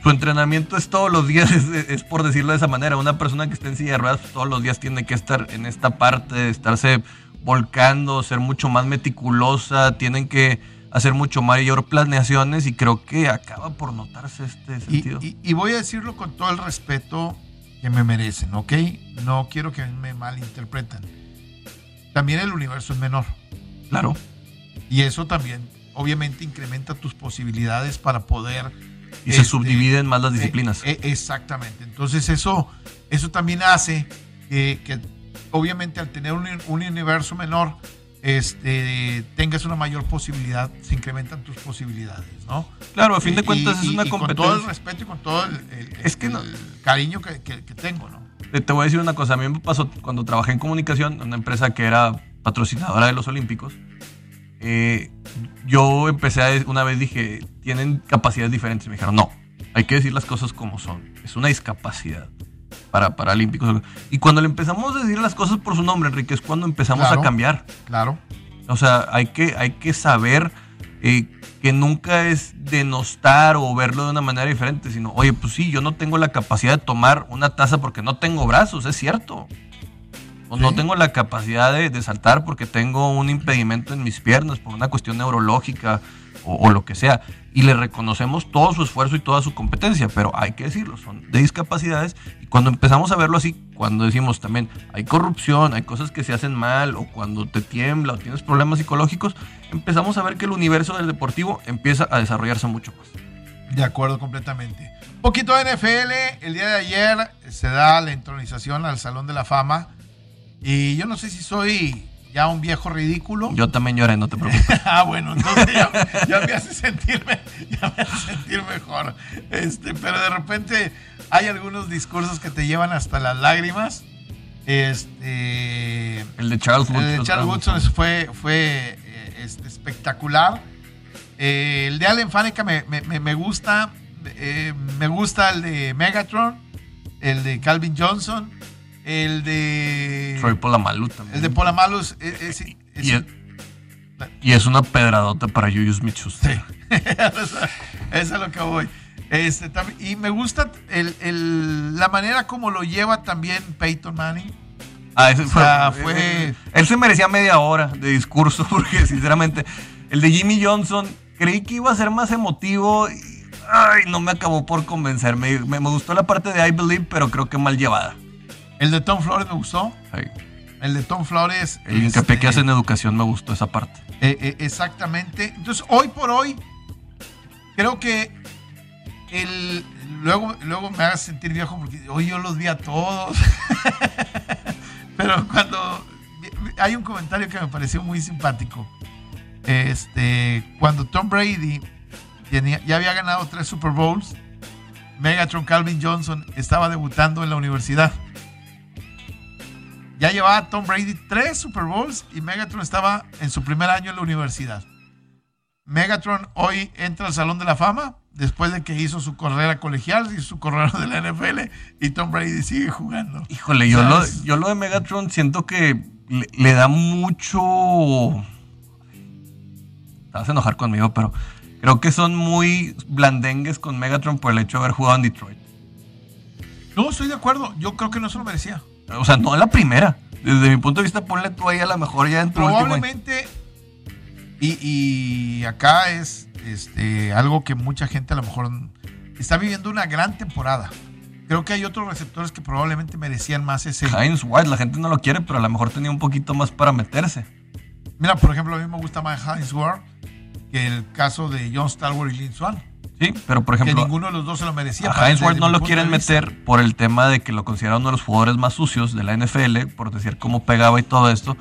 su entrenamiento es todos los días, <laughs> es, por decirlo de esa manera. Una persona que está en silla de ruedas todos los días tiene que estar en esta parte, de estarse volcando, ser mucho más meticulosa, tienen que hacer mucho mayor planeaciones y creo que acaba por notarse este sentido. Y, voy a decirlo con todo el respeto que me merecen, ¿ok? No quiero que me malinterpreten. También el universo es menor. Claro. Y eso también, obviamente, incrementa tus posibilidades para poder... Y se este, subdividen más las disciplinas. Eh, exactamente. Entonces eso, eso también hace que, obviamente, al tener un, un universo menor, este, tengas una mayor posibilidad, se incrementan tus posibilidades, ¿no? Claro, a fin de cuentas es una competencia. Con todo el respeto y con todo el, es que cariño que, tengo, ¿no? Te voy a decir una cosa, a mí me pasó cuando trabajé en comunicación, una empresa que era patrocinadora de los Olímpicos, eh, yo empecé a, una vez dije, tienen capacidades diferentes, me dijeron, no, hay que decir las cosas como son, es una discapacidad para paralímpicos. Y cuando le empezamos a decir las cosas por su nombre, Enrique, es cuando empezamos a cambiar. Claro. O sea, hay que, hay que saber eh, que nunca es denostar o verlo de una manera diferente, sino, oye, pues sí, yo no tengo la capacidad de tomar una taza porque no tengo brazos, es cierto. O no tengo la capacidad de, de, saltar porque tengo un impedimento en mis piernas por una cuestión neurológica o, lo que sea. Y le reconocemos todo su esfuerzo y toda su competencia, pero hay que decirlo, son de discapacidades. Y cuando empezamos a verlo así, cuando decimos también hay corrupción, hay cosas que se hacen mal, o cuando te tiembla o tienes problemas psicológicos, empezamos a ver que el universo del deportivo empieza a desarrollarse mucho más. De acuerdo, completamente. Poquito de NFL, el día de ayer se da la entronización al Salón de la Fama. Y yo no sé si soy ya un viejo ridículo. Yo también lloré, no te preocupes. <laughs> ah, bueno, entonces ya, me hace sentirme, ya me hace sentir mejor. Este, pero de repente hay algunos discursos que te llevan hasta las lágrimas. Este, el de Charles Woodson. El de Charles Woodson fue, fue eh, este, espectacular. Eh, el de Allen Faneca me, me, gusta. Eh, me gusta el de Megatron. El de Calvin Johnson. El de. Troy Polamalu también. El de Polamalu es. es, y, es, una pedradota para Julius smith Sí. <laughs> Eso es lo que voy. Este, y me gusta el, la manera como lo lleva también Peyton Manning. Ah, ese fue, fue, Él se merecía media hora de discurso, <laughs> porque sinceramente, el de Jimmy Johnson, creí que iba a ser más emotivo. Y, ay, no me acabó por convencerme. Me, me, gustó la parte de I Believe, pero creo que mal llevada. El de Tom Flores me gustó. El de Tom Flores. El hincapié que este, hace en educación me gustó esa parte. Eh, eh, exactamente. Entonces, hoy por hoy, creo que el, luego, luego me hagas sentir viejo porque hoy yo los vi a todos. <laughs> Pero cuando hay un comentario que me pareció muy simpático. Este, cuando Tom Brady ya había ganado tres Super Bowls, Megatron Calvin Johnson estaba debutando en la universidad. Ya llevaba Tom Brady tres Super Bowls y Megatron estaba en su primer año en la universidad. Megatron hoy entra al Salón de la Fama después de que hizo su carrera colegial, y su carrera de la NFL y Tom Brady sigue jugando. Híjole, yo lo, yo lo de Megatron siento que le, da mucho... Te vas a enojar conmigo, pero creo que son muy blandengues con Megatron por el hecho de haber jugado en Detroit. No, estoy de acuerdo. Yo creo que no se lo merecía. O sea, no en la primera. Desde mi punto de vista, ponle tú ahí a la mejor ya en tu Probablemente, y, y, acá es este, algo que mucha gente a lo mejor está viviendo una gran temporada. Creo que hay otros receptores que probablemente merecían más ese. Heinz White, la gente no lo quiere, pero a lo mejor tenía un poquito más para meterse. Mira, por ejemplo, a mí me gusta más Heinz Ward que el caso de John Stalwart y Lin Swan. Sí, pero por ejemplo. Que ninguno de los dos se lo merecía. A Heinz Ward no lo quieren meter por el tema de que lo consideran uno de los jugadores más sucios de la NFL, por decir cómo pegaba y todo esto.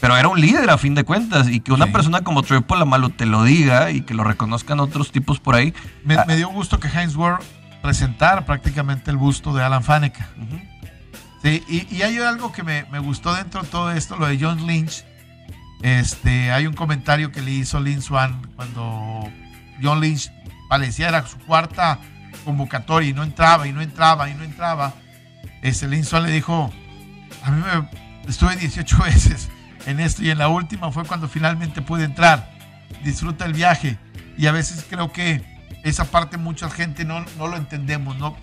Pero era un líder a fin de cuentas. Y que una persona como Troy Polamalu te lo diga y que lo reconozcan otros tipos por ahí. Me, ah, dio gusto que Heinz Ward presentara prácticamente el busto de Alan Faneca. Sí, y, hay algo que me, me, gustó dentro de todo esto, lo de John Lynch. Este, hay un comentario que le hizo Lin Swan cuando John Lynch parecía era su cuarta convocatoria y no entraba y no entraba y no entraba. Este, Lin Swan le dijo, a mí me estuve 18 <laughs> veces en esto y en la última fue cuando finalmente pude entrar. Disfruta el viaje y a veces creo que esa parte mucha gente no, no lo entendemos, no,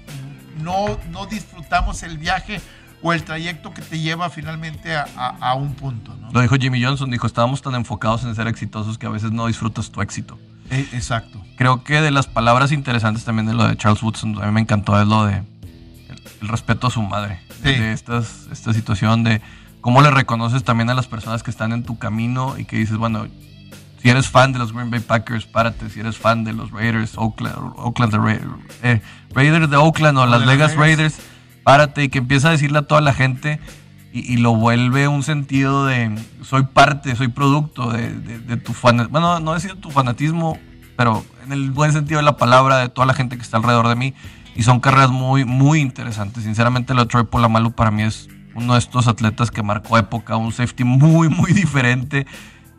no, no disfrutamos el viaje o el trayecto que te lleva finalmente a, un punto. Lo dijo Jimmy Johnson, dijo, estábamos tan enfocados en ser exitosos que a veces no disfrutas tu éxito. E, exacto. Creo que de las palabras interesantes también de lo de Charles Woodson, a mí me encantó es lo de el, respeto a su madre. De estas, esta situación de cómo le reconoces también a las personas que están en tu camino y que dices, bueno, si eres fan de los Green Bay Packers, párate. Si eres fan de los Raiders, Oakland, Oakland eh, Raiders de Oakland o, las Vegas Raiders, párate y que empieza a decirle a toda la gente y, lo vuelve un sentido de soy parte, soy producto de, tu fanatismo. Bueno, no decir tu fanatismo, pero en el buen sentido de la palabra de toda la gente que está alrededor de mí. Y son carreras muy, muy interesantes. Sinceramente, lo de Troy Polamalu para mí es uno de estos atletas que marcó época, un safety muy, muy diferente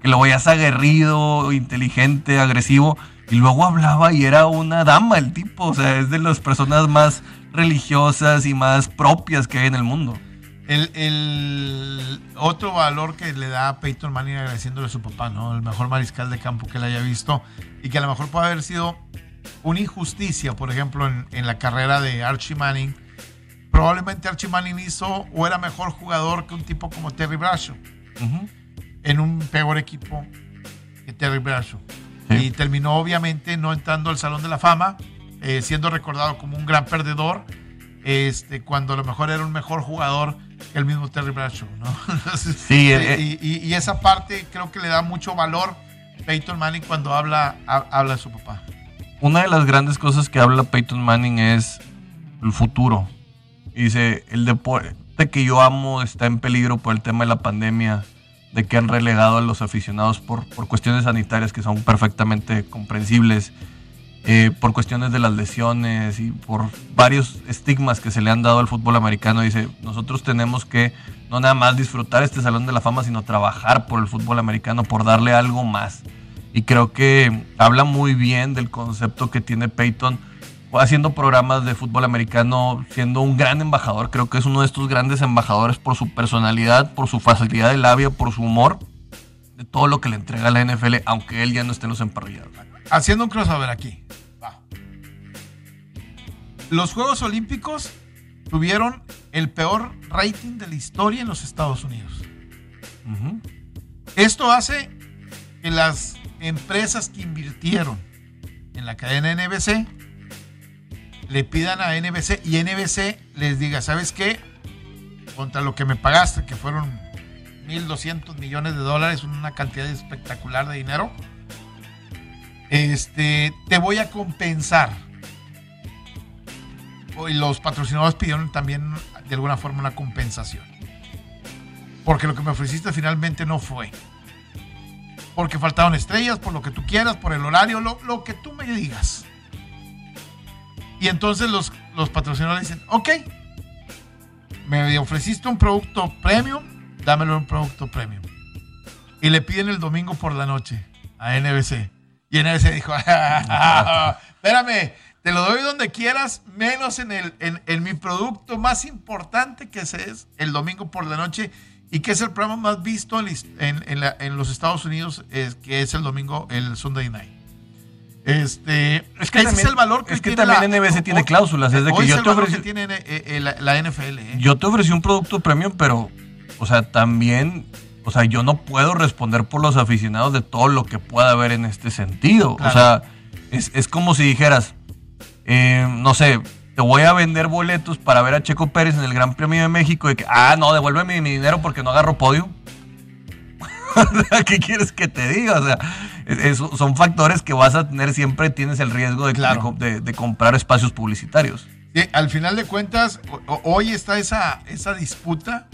que lo veías aguerrido, inteligente, agresivo, y luego hablaba y era una dama el tipo, o sea, es de las personas más religiosas y más propias que hay en el mundo. El, otro valor que le da a Peyton Manning agradeciéndole a su papá, ¿no? El mejor mariscal de campo que él haya visto y que a lo mejor puede haber sido una injusticia, por ejemplo, en, la carrera de Archie Manning. Probablemente Archie Manning hizo o era mejor jugador que un tipo como Terry Bradshaw en un peor equipo que Terry Bradshaw. Y terminó obviamente no entrando al Salón de la Fama, eh, siendo recordado como un gran perdedor, este, cuando a lo mejor era un mejor jugador el mismo Terry Bradshaw. ¿no? <laughs> sí, eh, eh. y, esa parte creo que le da mucho valor Peyton Manning cuando habla, habla de su papá. Una de las grandes cosas que habla Peyton Manning es el futuro. dice, el deporte que yo amo está en peligro por el tema de la pandemia de que han relegado a los aficionados por, por cuestiones sanitarias que son perfectamente comprensibles, eh, por cuestiones de las lesiones y por varios estigmas que se le han dado al fútbol americano. Dice, nosotros tenemos que no nada más disfrutar este Salón de la Fama, sino trabajar por el fútbol americano, por darle algo más. Y creo que habla muy bien del concepto que tiene Peyton haciendo programas de fútbol americano, siendo un gran embajador. Creo que es uno de estos grandes embajadores por su personalidad, por su facilidad de labia, por su humor, de todo lo que le entrega la NFL, aunque él ya no esté en los emparrillados. Haciendo un crossover aquí. Los Juegos Olímpicos tuvieron el peor rating de la historia en los Estados Unidos. Esto hace que las empresas que invirtieron en la cadena NBC le pidan a NBC y NBC les diga, ¿sabes qué? Contra lo que me pagaste, que fueron 1.200 millones de dólares, una cantidad espectacular de dinero. Este, te voy a compensar. Y los patrocinadores pidieron también de alguna forma una compensación. Porque lo que me ofreciste finalmente no fue. Porque faltaron estrellas, por lo que tú quieras, por el horario, lo, lo que tú me digas. Y entonces los, los patrocinadores dicen, ok, me ofreciste un producto premium, dámelo un producto premium. Y le piden el domingo por la noche a NBC. Y NBC dijo, <laughs> espérame, te lo doy donde quieras, menos en, el, en, mi producto más importante que es el domingo por la noche y que es el programa más visto en, en los Estados Unidos, es, que es el domingo, el Sunday Night. Este, es que ese es el valor que, es que también NBC tiene cláusulas. Es de que yo te ofrecí, tiene eh, eh, la, NFL. ¿eh? Yo te ofrecí un producto premium, pero, o sea, también, o sea, yo no puedo responder por los aficionados de todo lo que pueda haber en este sentido. O sea, es, como si dijeras, no sé, te voy a vender boletos para ver a Checo Pérez en el Gran Premio de México y que, ah, no, devuélveme mi dinero porque no agarro podio. <laughs> ¿Qué quieres que te diga? O sea, son factores que vas a tener siempre, tienes el riesgo de, de, comprar espacios publicitarios. al final de cuentas, hoy está esa, esa disputa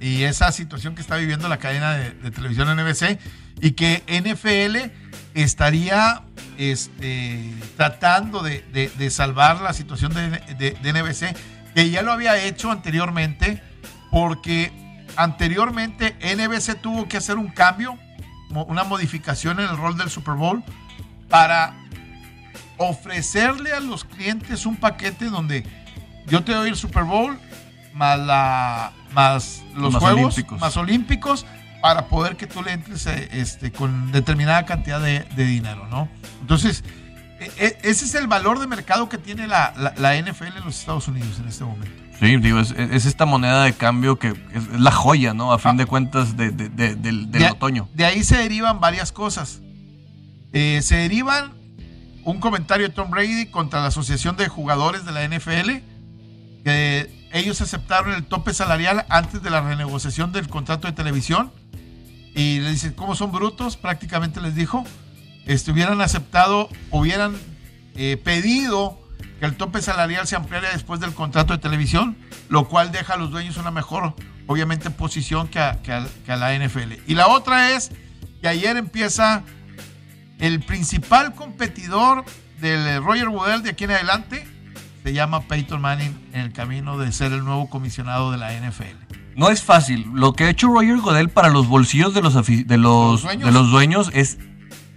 y esa situación que está viviendo la cadena de, televisión NBC y que NFL estaría este, tratando de, salvar la situación de, de NBC, que ya lo había hecho anteriormente, porque anteriormente NBC tuvo que hacer un cambio una modificación en el rol del Super Bowl para ofrecerle a los clientes un paquete donde yo te doy el Super Bowl más, la, más los Juegos más olímpicos para poder que tú le entres eh, este, con determinada cantidad de, dinero, ¿no? Entonces, e, e, ese es el valor de mercado que tiene la, la NFL en los Estados Unidos en este momento. Sí, digo, es, esta moneda de cambio que es, la joya, ¿no? A fin de cuentas del, otoño. De ahí se derivan varias cosas. Eh, se derivan un comentario de Tom Brady contra la Asociación de Jugadores de la NFL, que ellos aceptaron el tope salarial antes de la renegociación del contrato de televisión. Y le dicen, ¿cómo son brutos? Prácticamente les dijo, estuvieran aceptado, hubieran eh, pedido que el tope salarial se ampliara después del contrato de televisión, lo cual deja a los dueños una mejor, obviamente, posición que a, la NFL. Y la otra es que ayer empieza el principal competidor del Roger Woodell de aquí en adelante, se llama Peyton Manning en el camino de ser el nuevo comisionado de la NFL. No es fácil. Lo que ha hecho Roger Goodell para los bolsillos de los, de los, de los dueños es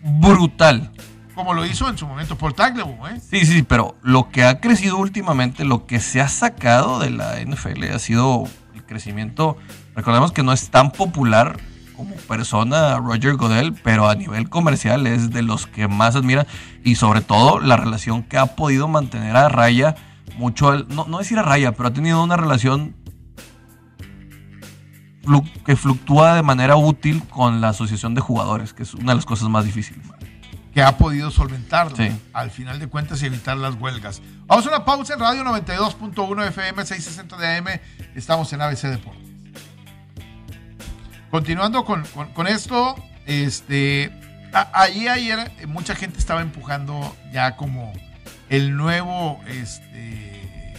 brutal como lo hizo en su momento por Taglebo, ¿eh? Sí, sí, pero lo que ha crecido últimamente, lo que se ha sacado de la NFL ha sido el crecimiento. Recordemos que no es tan popular como persona Roger Godel, pero a nivel comercial es de los que más admira y sobre todo la relación que ha podido mantener a raya mucho, no, no decir a raya, pero ha tenido una relación que fluctúa de manera útil con la asociación de jugadores, que es una de las cosas más difíciles que ha podido solventarlo al final de cuentas y evitar las huelgas. Vamos a una pausa en Radio 92.1 FM 660 de AM. Estamos en ABC Deportes. Continuando con, esto, este, ahí ayer mucha gente estaba empujando ya como el nuevo este,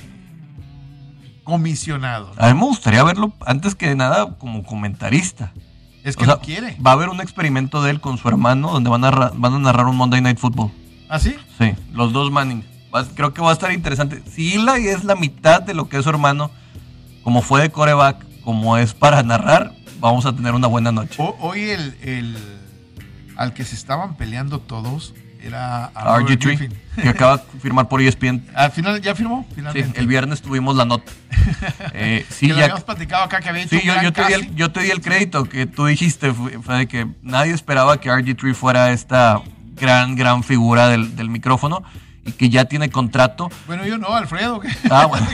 comisionado. A mí me gustaría verlo antes que nada como comentarista. Es que no quiere. Va a haber un experimento de él con su hermano donde van a, van a narrar un Monday Night Football. ¿Ah, sí? Sí, los dos Manning. creo que va a estar interesante. Si Eli es la mitad de lo que es su hermano, como fue de coreback, como es para narrar, vamos a tener una buena noche. hoy el, el, al que se estaban peleando todos era RG3, que <laughs> acaba de firmar por ESPN. Al final, ¿ya firmó? Sí, el viernes tuvimos la nota. <laughs> Eh, sí, que ya, habíamos platicado acá que había Sí, yo, yo, te di el, yo, te di el, crédito que tú dijiste, fue, de que nadie esperaba que RG3 fuera esta gran, gran figura del, del, micrófono y que ya tiene contrato. Bueno, yo no, Alfredo. Ah, bueno.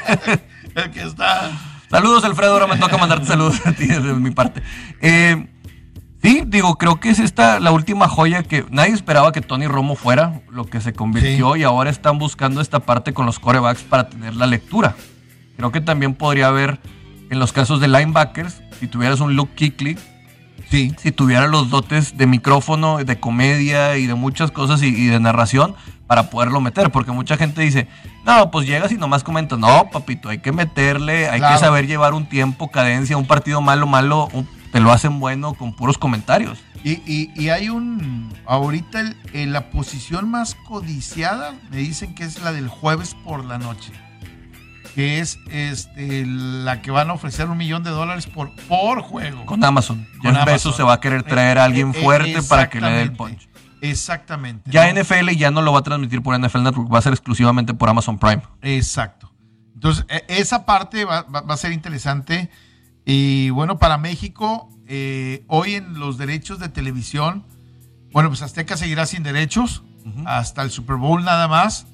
<laughs> el que está... Saludos, Alfredo, ahora me toca mandarte saludos a ti de mi parte. Eh, Sí, digo, creo que es esta la última joya que nadie esperaba que Tony Romo fuera lo que se convirtió y ahora están buscando esta parte con los corebacks para tener la lectura. Creo que también podría haber en los casos de linebackers si tuvieras un Luke Kuechly, Sí. si tuviera los dotes de micrófono, de comedia y de muchas cosas y, y de narración para poderlo meter. Porque mucha gente dice, no, pues llegas y nomás comentas. No, papito, hay que meterle, hay Claro. que saber llevar un tiempo, cadencia, un partido malo, malo, un- te lo hacen bueno con puros comentarios. Y, y- y hay un. Ahorita el- en la posición más codiciada me dicen que es la del jueves por la noche. Que es este, la que van a ofrecer un millón de dólares por, por juego. Con Amazon. Con Amazon. se va a querer traer a alguien Eh, eh, fuerte para que le dé el punch. Exactamente. Ya ¿no? NFL ya no lo va a transmitir por NFL Network, va a ser exclusivamente por Amazon Prime. Exacto. Entonces, e- esa parte va, va- va a ser interesante. Y bueno, para México, eh, hoy en los derechos de televisión, bueno, pues Azteca seguirá sin derechos hasta el Super Bowl nada más.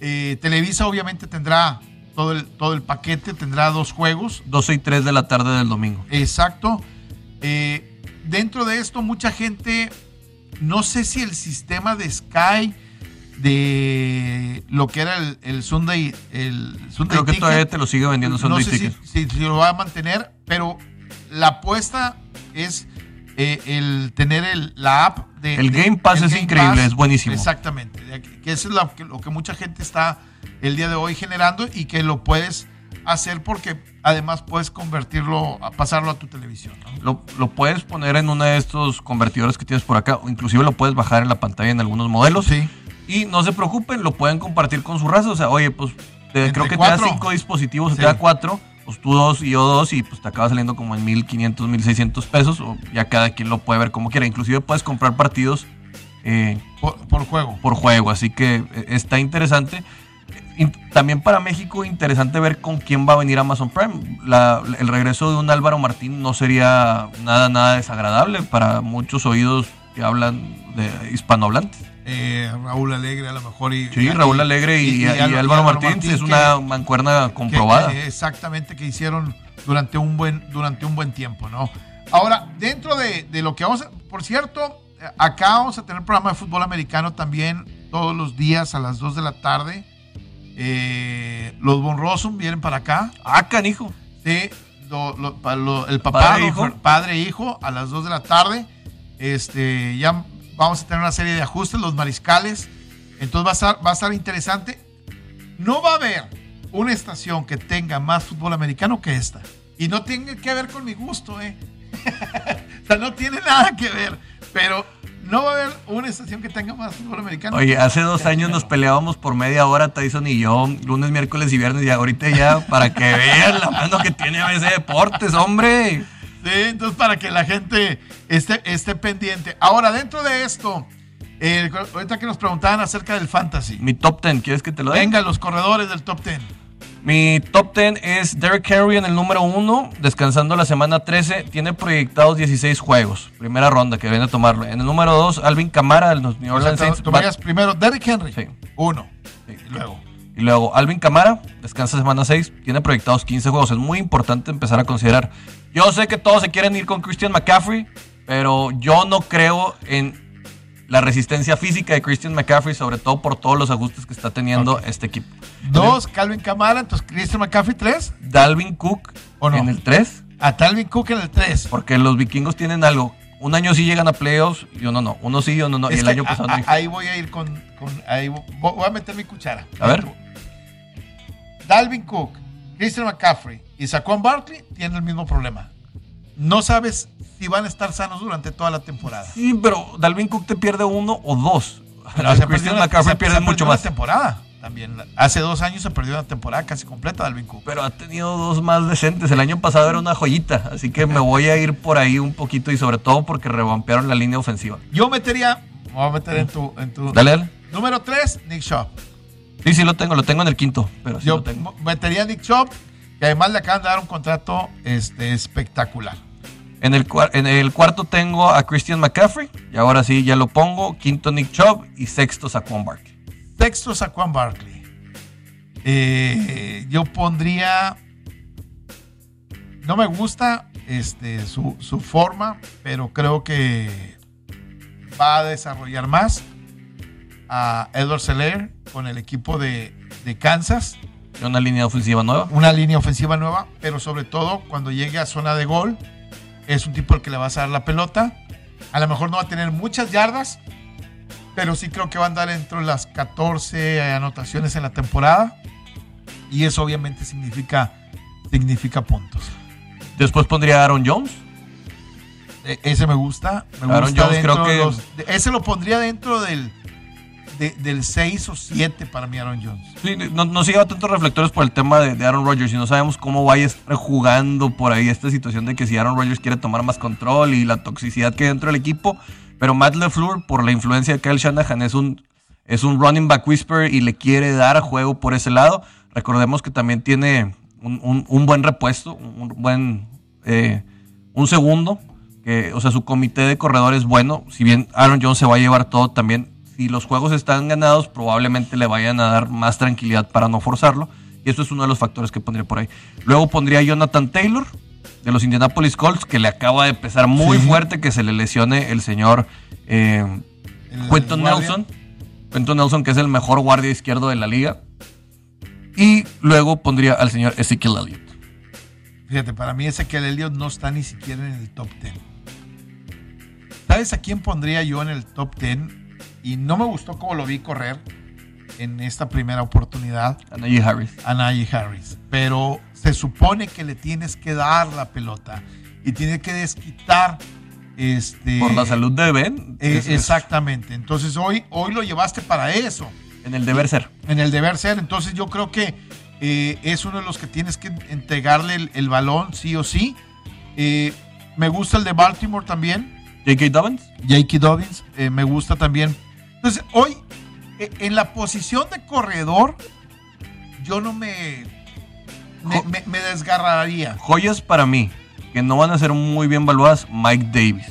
Eh, Televisa obviamente tendrá todo el, todo el paquete, tendrá dos juegos. 12 y 3 de la tarde del domingo. Exacto. Eh, dentro de esto, mucha gente, no sé si el sistema de Sky, de lo que era el, el Sunday, el Sunday Creo que Ticket, todavía te lo sigue vendiendo no Sunday sé si, Ticket. si- si lo va a mantener, pero la apuesta es eh, el tener el, la app de... El de- Game Pass es increíble, es buenísimo. Exactamente. Que eso es lo que, lo que mucha gente está el día de hoy generando y que lo puedes hacer porque además puedes convertirlo, a pasarlo a tu televisión. ¿no? Lo, lo puedes poner en uno de estos convertidores que tienes por acá, o inclusive lo puedes bajar en la pantalla en algunos modelos. Sí. Y no se preocupen, lo pueden compartir con su raza. O sea, oye, pues te- creo que cuatro. te da cinco dispositivos, Sí. te da cuatro, pues tú dos y yo dos, y pues te acaba saliendo como en 1500, 1600 pesos, o ya cada quien lo puede ver como quiera. Inclusive puedes comprar partidos eh, Por, por juego. por juego, así que eh, está interesante. También para México, interesante ver con quién va a venir Amazon Prime. La- el regreso de un Álvaro Martín no sería nada, nada desagradable para muchos oídos que hablan de hispanohablantes. Eh, Raúl Alegre a lo mejor. Y, Sí, Raúl Alegre y, y- y Álvaro- Martín, es una que- mancuerna comprobada. que- exactamente, que hicieron durante un buen, durante un buen tiempo, ¿no? Ahora, dentro de, de lo que vamos a, por cierto, acá vamos a tener programa de fútbol americano también todos los días a las 2 de la tarde. Eh, los Von Rossum vienen para acá. ah, canijo. Sí, lo- lo- lo- el papá, Padre e hijo. Padre e hijo, a las 2 de la tarde. Este, ya vamos a tener una serie de ajustes, los mariscales. Entonces va a estar, va a estar interesante. No va a haber una estación que tenga más fútbol americano que esta. Y no tiene que ver con mi gusto, ¿eh? <laughs> o sea, no tiene nada que ver. Pero no va a haber una estación que tenga más fútbol americano. Oye, hace dos años nos peleábamos por media hora Tyson y yo, lunes, miércoles y viernes, y ahorita ya, para que <laughs> vean la mano que tiene ABC Deportes, hombre. Sí, entonces para que la gente esté, esté pendiente. Ahora, dentro de esto, eh, ahorita que nos preguntaban acerca del fantasy. Mi top 10, ¿quieres que te lo dé? Venga, los corredores del top 10. Mi top 10 es Derrick Henry en el número 1, descansando la semana 13. Tiene proyectados 16 juegos. Primera ronda que viene a tomarlo. En el número 2, Alvin Kamara de los New O sea, Orleans Saints. veías primero Derrick Henry. Sí. Uno. Sí. Y luego. Y luego Alvin Kamara, descansa semana 6, tiene proyectados 15 juegos. Es muy importante empezar a considerar. Yo sé que todos se quieren ir con Christian McCaffrey, pero yo no creo en la resistencia física de Christian McCaffrey, sobre todo por todos los ajustes que está teniendo este equipo. Dos, Calvin Kamara. Entonces, Christian McCaffrey, tres. Dalvin Cook ¿O no? en el 3, A Talvin Cook en el tres. porque los vikingos tienen algo. Un año sí llegan a playoffs y uno no. Uno sí y uno no. y el año a- pasado a- no. ahí voy a ir con. con- ahí vo- voy a meter mi cuchara. A ver. Dalvin Cook, Christian McCaffrey y Saquon Barkley tienen el mismo problema. No sabes si van a estar sanos durante toda la temporada. Sí, pero Dalvin Cook te pierde uno o dos. Se Christian McCaffrey pierde mucho más. Temporada también. Hace dos años se perdió una temporada casi completa Dalvin Cook. Pero ha tenido dos más decentes. El año pasado era una joyita. Así que me voy a ir por ahí un poquito y sobre todo porque revampearon la línea ofensiva. Yo metería, me voy a meter en tu, en tu Dale, dale. número 3, Nick Shop. Sí, sí lo tengo. Lo tengo en el quinto. Pero sí Yo lo tengo. metería a Nick Shop, que además le acaban de dar un contrato este, espectacular. En el, cua- en el cuarto tengo a Christian McCaffrey. Y ahora sí, ya lo pongo. Quinto Nick Chubb y sexto Saquon Barkley. Sexto Saquon Barkley. Eh, yo pondría. No me gusta este, su, su forma, pero creo que va a desarrollar más a Edward Seller con el equipo de, de Kansas. Una línea ofensiva nueva. Una línea ofensiva nueva, pero sobre todo cuando llegue a zona de gol, es un tipo al que le vas a dar la pelota. A lo mejor no va a tener muchas yardas, pero sí creo que va a andar entre las 14 anotaciones en la temporada. Y eso obviamente significa, significa puntos. Después pondría a Aaron Jones. E- ese me gusta. Me Aaron gusta Jones dentro creo de que- los- de- ese lo pondría dentro del, de- del 6 o 7 para mí, Aaron Jones. Sí, no, no se lleva tantos reflectores por el tema de, Aaron Rodgers y no sabemos cómo vaya a estar jugando por ahí esta situación de que si Aaron Rodgers quiere tomar más control y la toxicidad que hay dentro del equipo. Pero Matt LeFleur, por la influencia de Kyle Shanahan, es un, es un running back whisper y le quiere dar juego por ese lado. Recordemos que también tiene un, un- buen repuesto, un buen eh, un segundo. Que, o sea, su comité de corredores es bueno. Si bien Aaron Jones se va a llevar todo también, si los juegos están ganados, probablemente le vayan a dar más tranquilidad para no forzarlo. Y eso es uno de los factores que pondría por ahí. Luego pondría a Jonathan Taylor, de los Indianapolis Colts, que le acaba de pesar muy Sí. fuerte que se le lesione el señor eh, El Quentin guardia. Nelson. Quentin Nelson, que es el mejor guardia izquierdo de la liga. Y luego pondría al señor Ezekiel Elliott. Fíjate, para mí ese que el Elliott no está ni siquiera en el top 10. ¿Sabes a quién pondría yo en el top 10? Y no me gustó cómo lo vi correr en esta primera oportunidad A Najee Harris. a Najee Harris. Pero se supone que le tienes que dar la pelota y tiene que desquitar este Por la salud de Ben. eh, exactamente. Entonces hoy, hoy lo llevaste para eso. En el deber ser. en el deber ser. Entonces yo creo que eh, es uno de los que tienes que entregarle el, el balón sí o sí. Eh, me gusta el de Baltimore también, J.K. Dobbins. J.K. Dobbins, eh, me gusta también. Entonces hoy, eh, en la posición de corredor, yo no me, me, Jo- me- me desgarraría. Joyas para mí, que no van a ser muy bien valuadas, Mike Davis.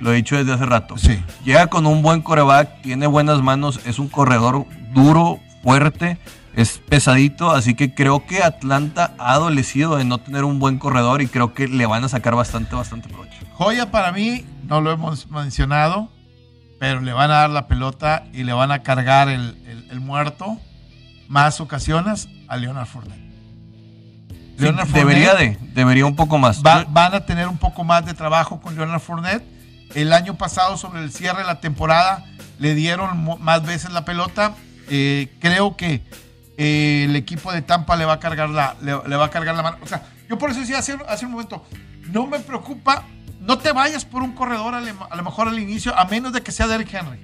Lo he dicho desde hace rato. Sí. Llega con un buen coreback, tiene buenas manos, es un corredor duro, fuerte, es pesadito, así que creo que Atlanta ha adolecido de no tener un buen corredor y creo que le van a sacar bastante, bastante provecho. Joya para mí, no lo hemos mencionado, pero le van a dar la pelota y le van a cargar el, el- el muerto más ocasiones a Leonard Fournette. Sí, Leonard debería Fournette de, debería un poco más. va- van a tener un poco más de trabajo con Leonard Fournette. El año pasado, sobre el cierre de la temporada, le dieron más veces la pelota. Eh, creo que eh, el equipo de Tampa le va a cargar la, le, le va a cargar la mano. O sea, yo por eso decía hace, hace un momento, no me preocupa, no te vayas por un corredor a, le- a lo mejor al inicio, a menos de que sea Derrick Henry.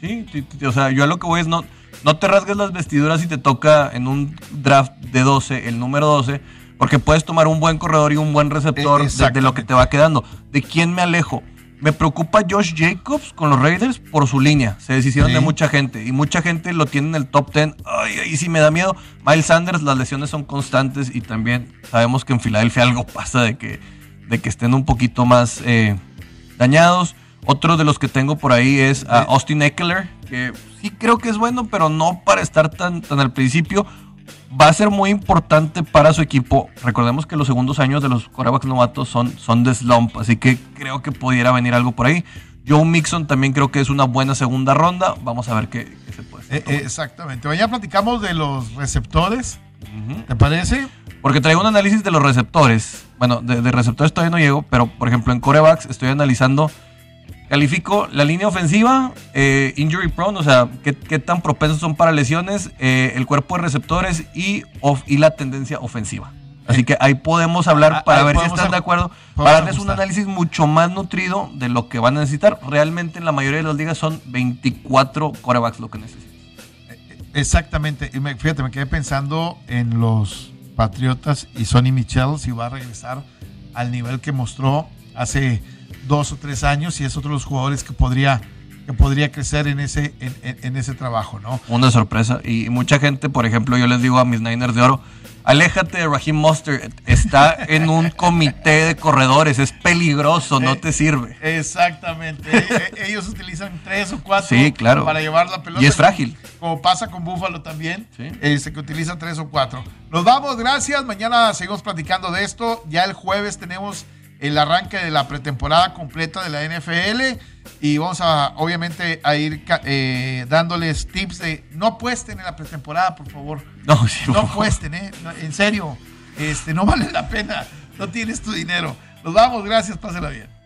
Sí, o sea, yo a lo que voy es no, no te rasgues las vestiduras si te toca en un draft de 12, el número 12, porque puedes tomar un buen corredor y un buen receptor de, de lo que te va quedando. ¿De quién me alejo? Me preocupa Josh Jacobs con los Raiders por su línea. Se deshicieron Sí. de mucha gente y mucha gente lo tiene en el top 10. Ay, ahí sí me da miedo. Miles Sanders, las lesiones son constantes y también sabemos que en Filadelfia algo pasa de que, de que estén un poquito más eh, dañados. Otro de los que tengo por ahí es a Austin Eckler, que sí creo que es bueno, pero no para estar tan, tan al principio. Va a ser muy importante para su equipo. Recordemos que los segundos años de los corebacks novatos son, son de slump, así que creo que pudiera venir algo por ahí. Joe Mixon también creo que es una buena segunda ronda. Vamos a ver qué, qué se puede hacer. Eh, eh, exactamente. Mañana platicamos de los receptores, ¿te parece? Porque traigo un análisis de los receptores. Bueno, de, de receptores todavía no llego, pero por ejemplo en corebacks estoy analizando. Califico la línea ofensiva, eh, injury prone, o sea, qué, qué tan propensos son para lesiones, eh, el cuerpo de receptores y, of- y la tendencia ofensiva. Así Sí. que ahí podemos hablar Ah, para ahí ver si están de acuerdo, para darles un análisis mucho más nutrido de lo que van a necesitar. Realmente en la mayoría de las ligas son 24 corebacks lo que necesitan. Exactamente. Y me- fíjate, me quedé pensando en los Patriotas y Sonny Michel si va a regresar al nivel que mostró hace dos o tres años y es otro de los jugadores que podría, que podría crecer en ese, en, en- ese trabajo, ¿no? Una sorpresa. Y mucha gente, por ejemplo, yo les digo a mis Niners de Oro, aléjate de Raheem Mostert. Está en un comité de corredores. Es peligroso, no te sirve. Exactamente. E- e- Ellos utilizan tres o cuatro Sí, claro. para llevar la pelota. Y es frágil. Como pasa con Búfalo también. Sí. Este, que utiliza tres o cuatro. Nos vamos, gracias. Mañana seguimos platicando de esto. Ya el jueves tenemos el arranque de la pretemporada completa de la NFL. Y vamos a, obviamente, a ir eh, dándoles tips de no apuesten en la pretemporada, por favor. No, sí, No apuesten, ¿eh? No, en serio. Este, no vale la pena. No tienes tu dinero. Nos vamos, gracias, pásela bien.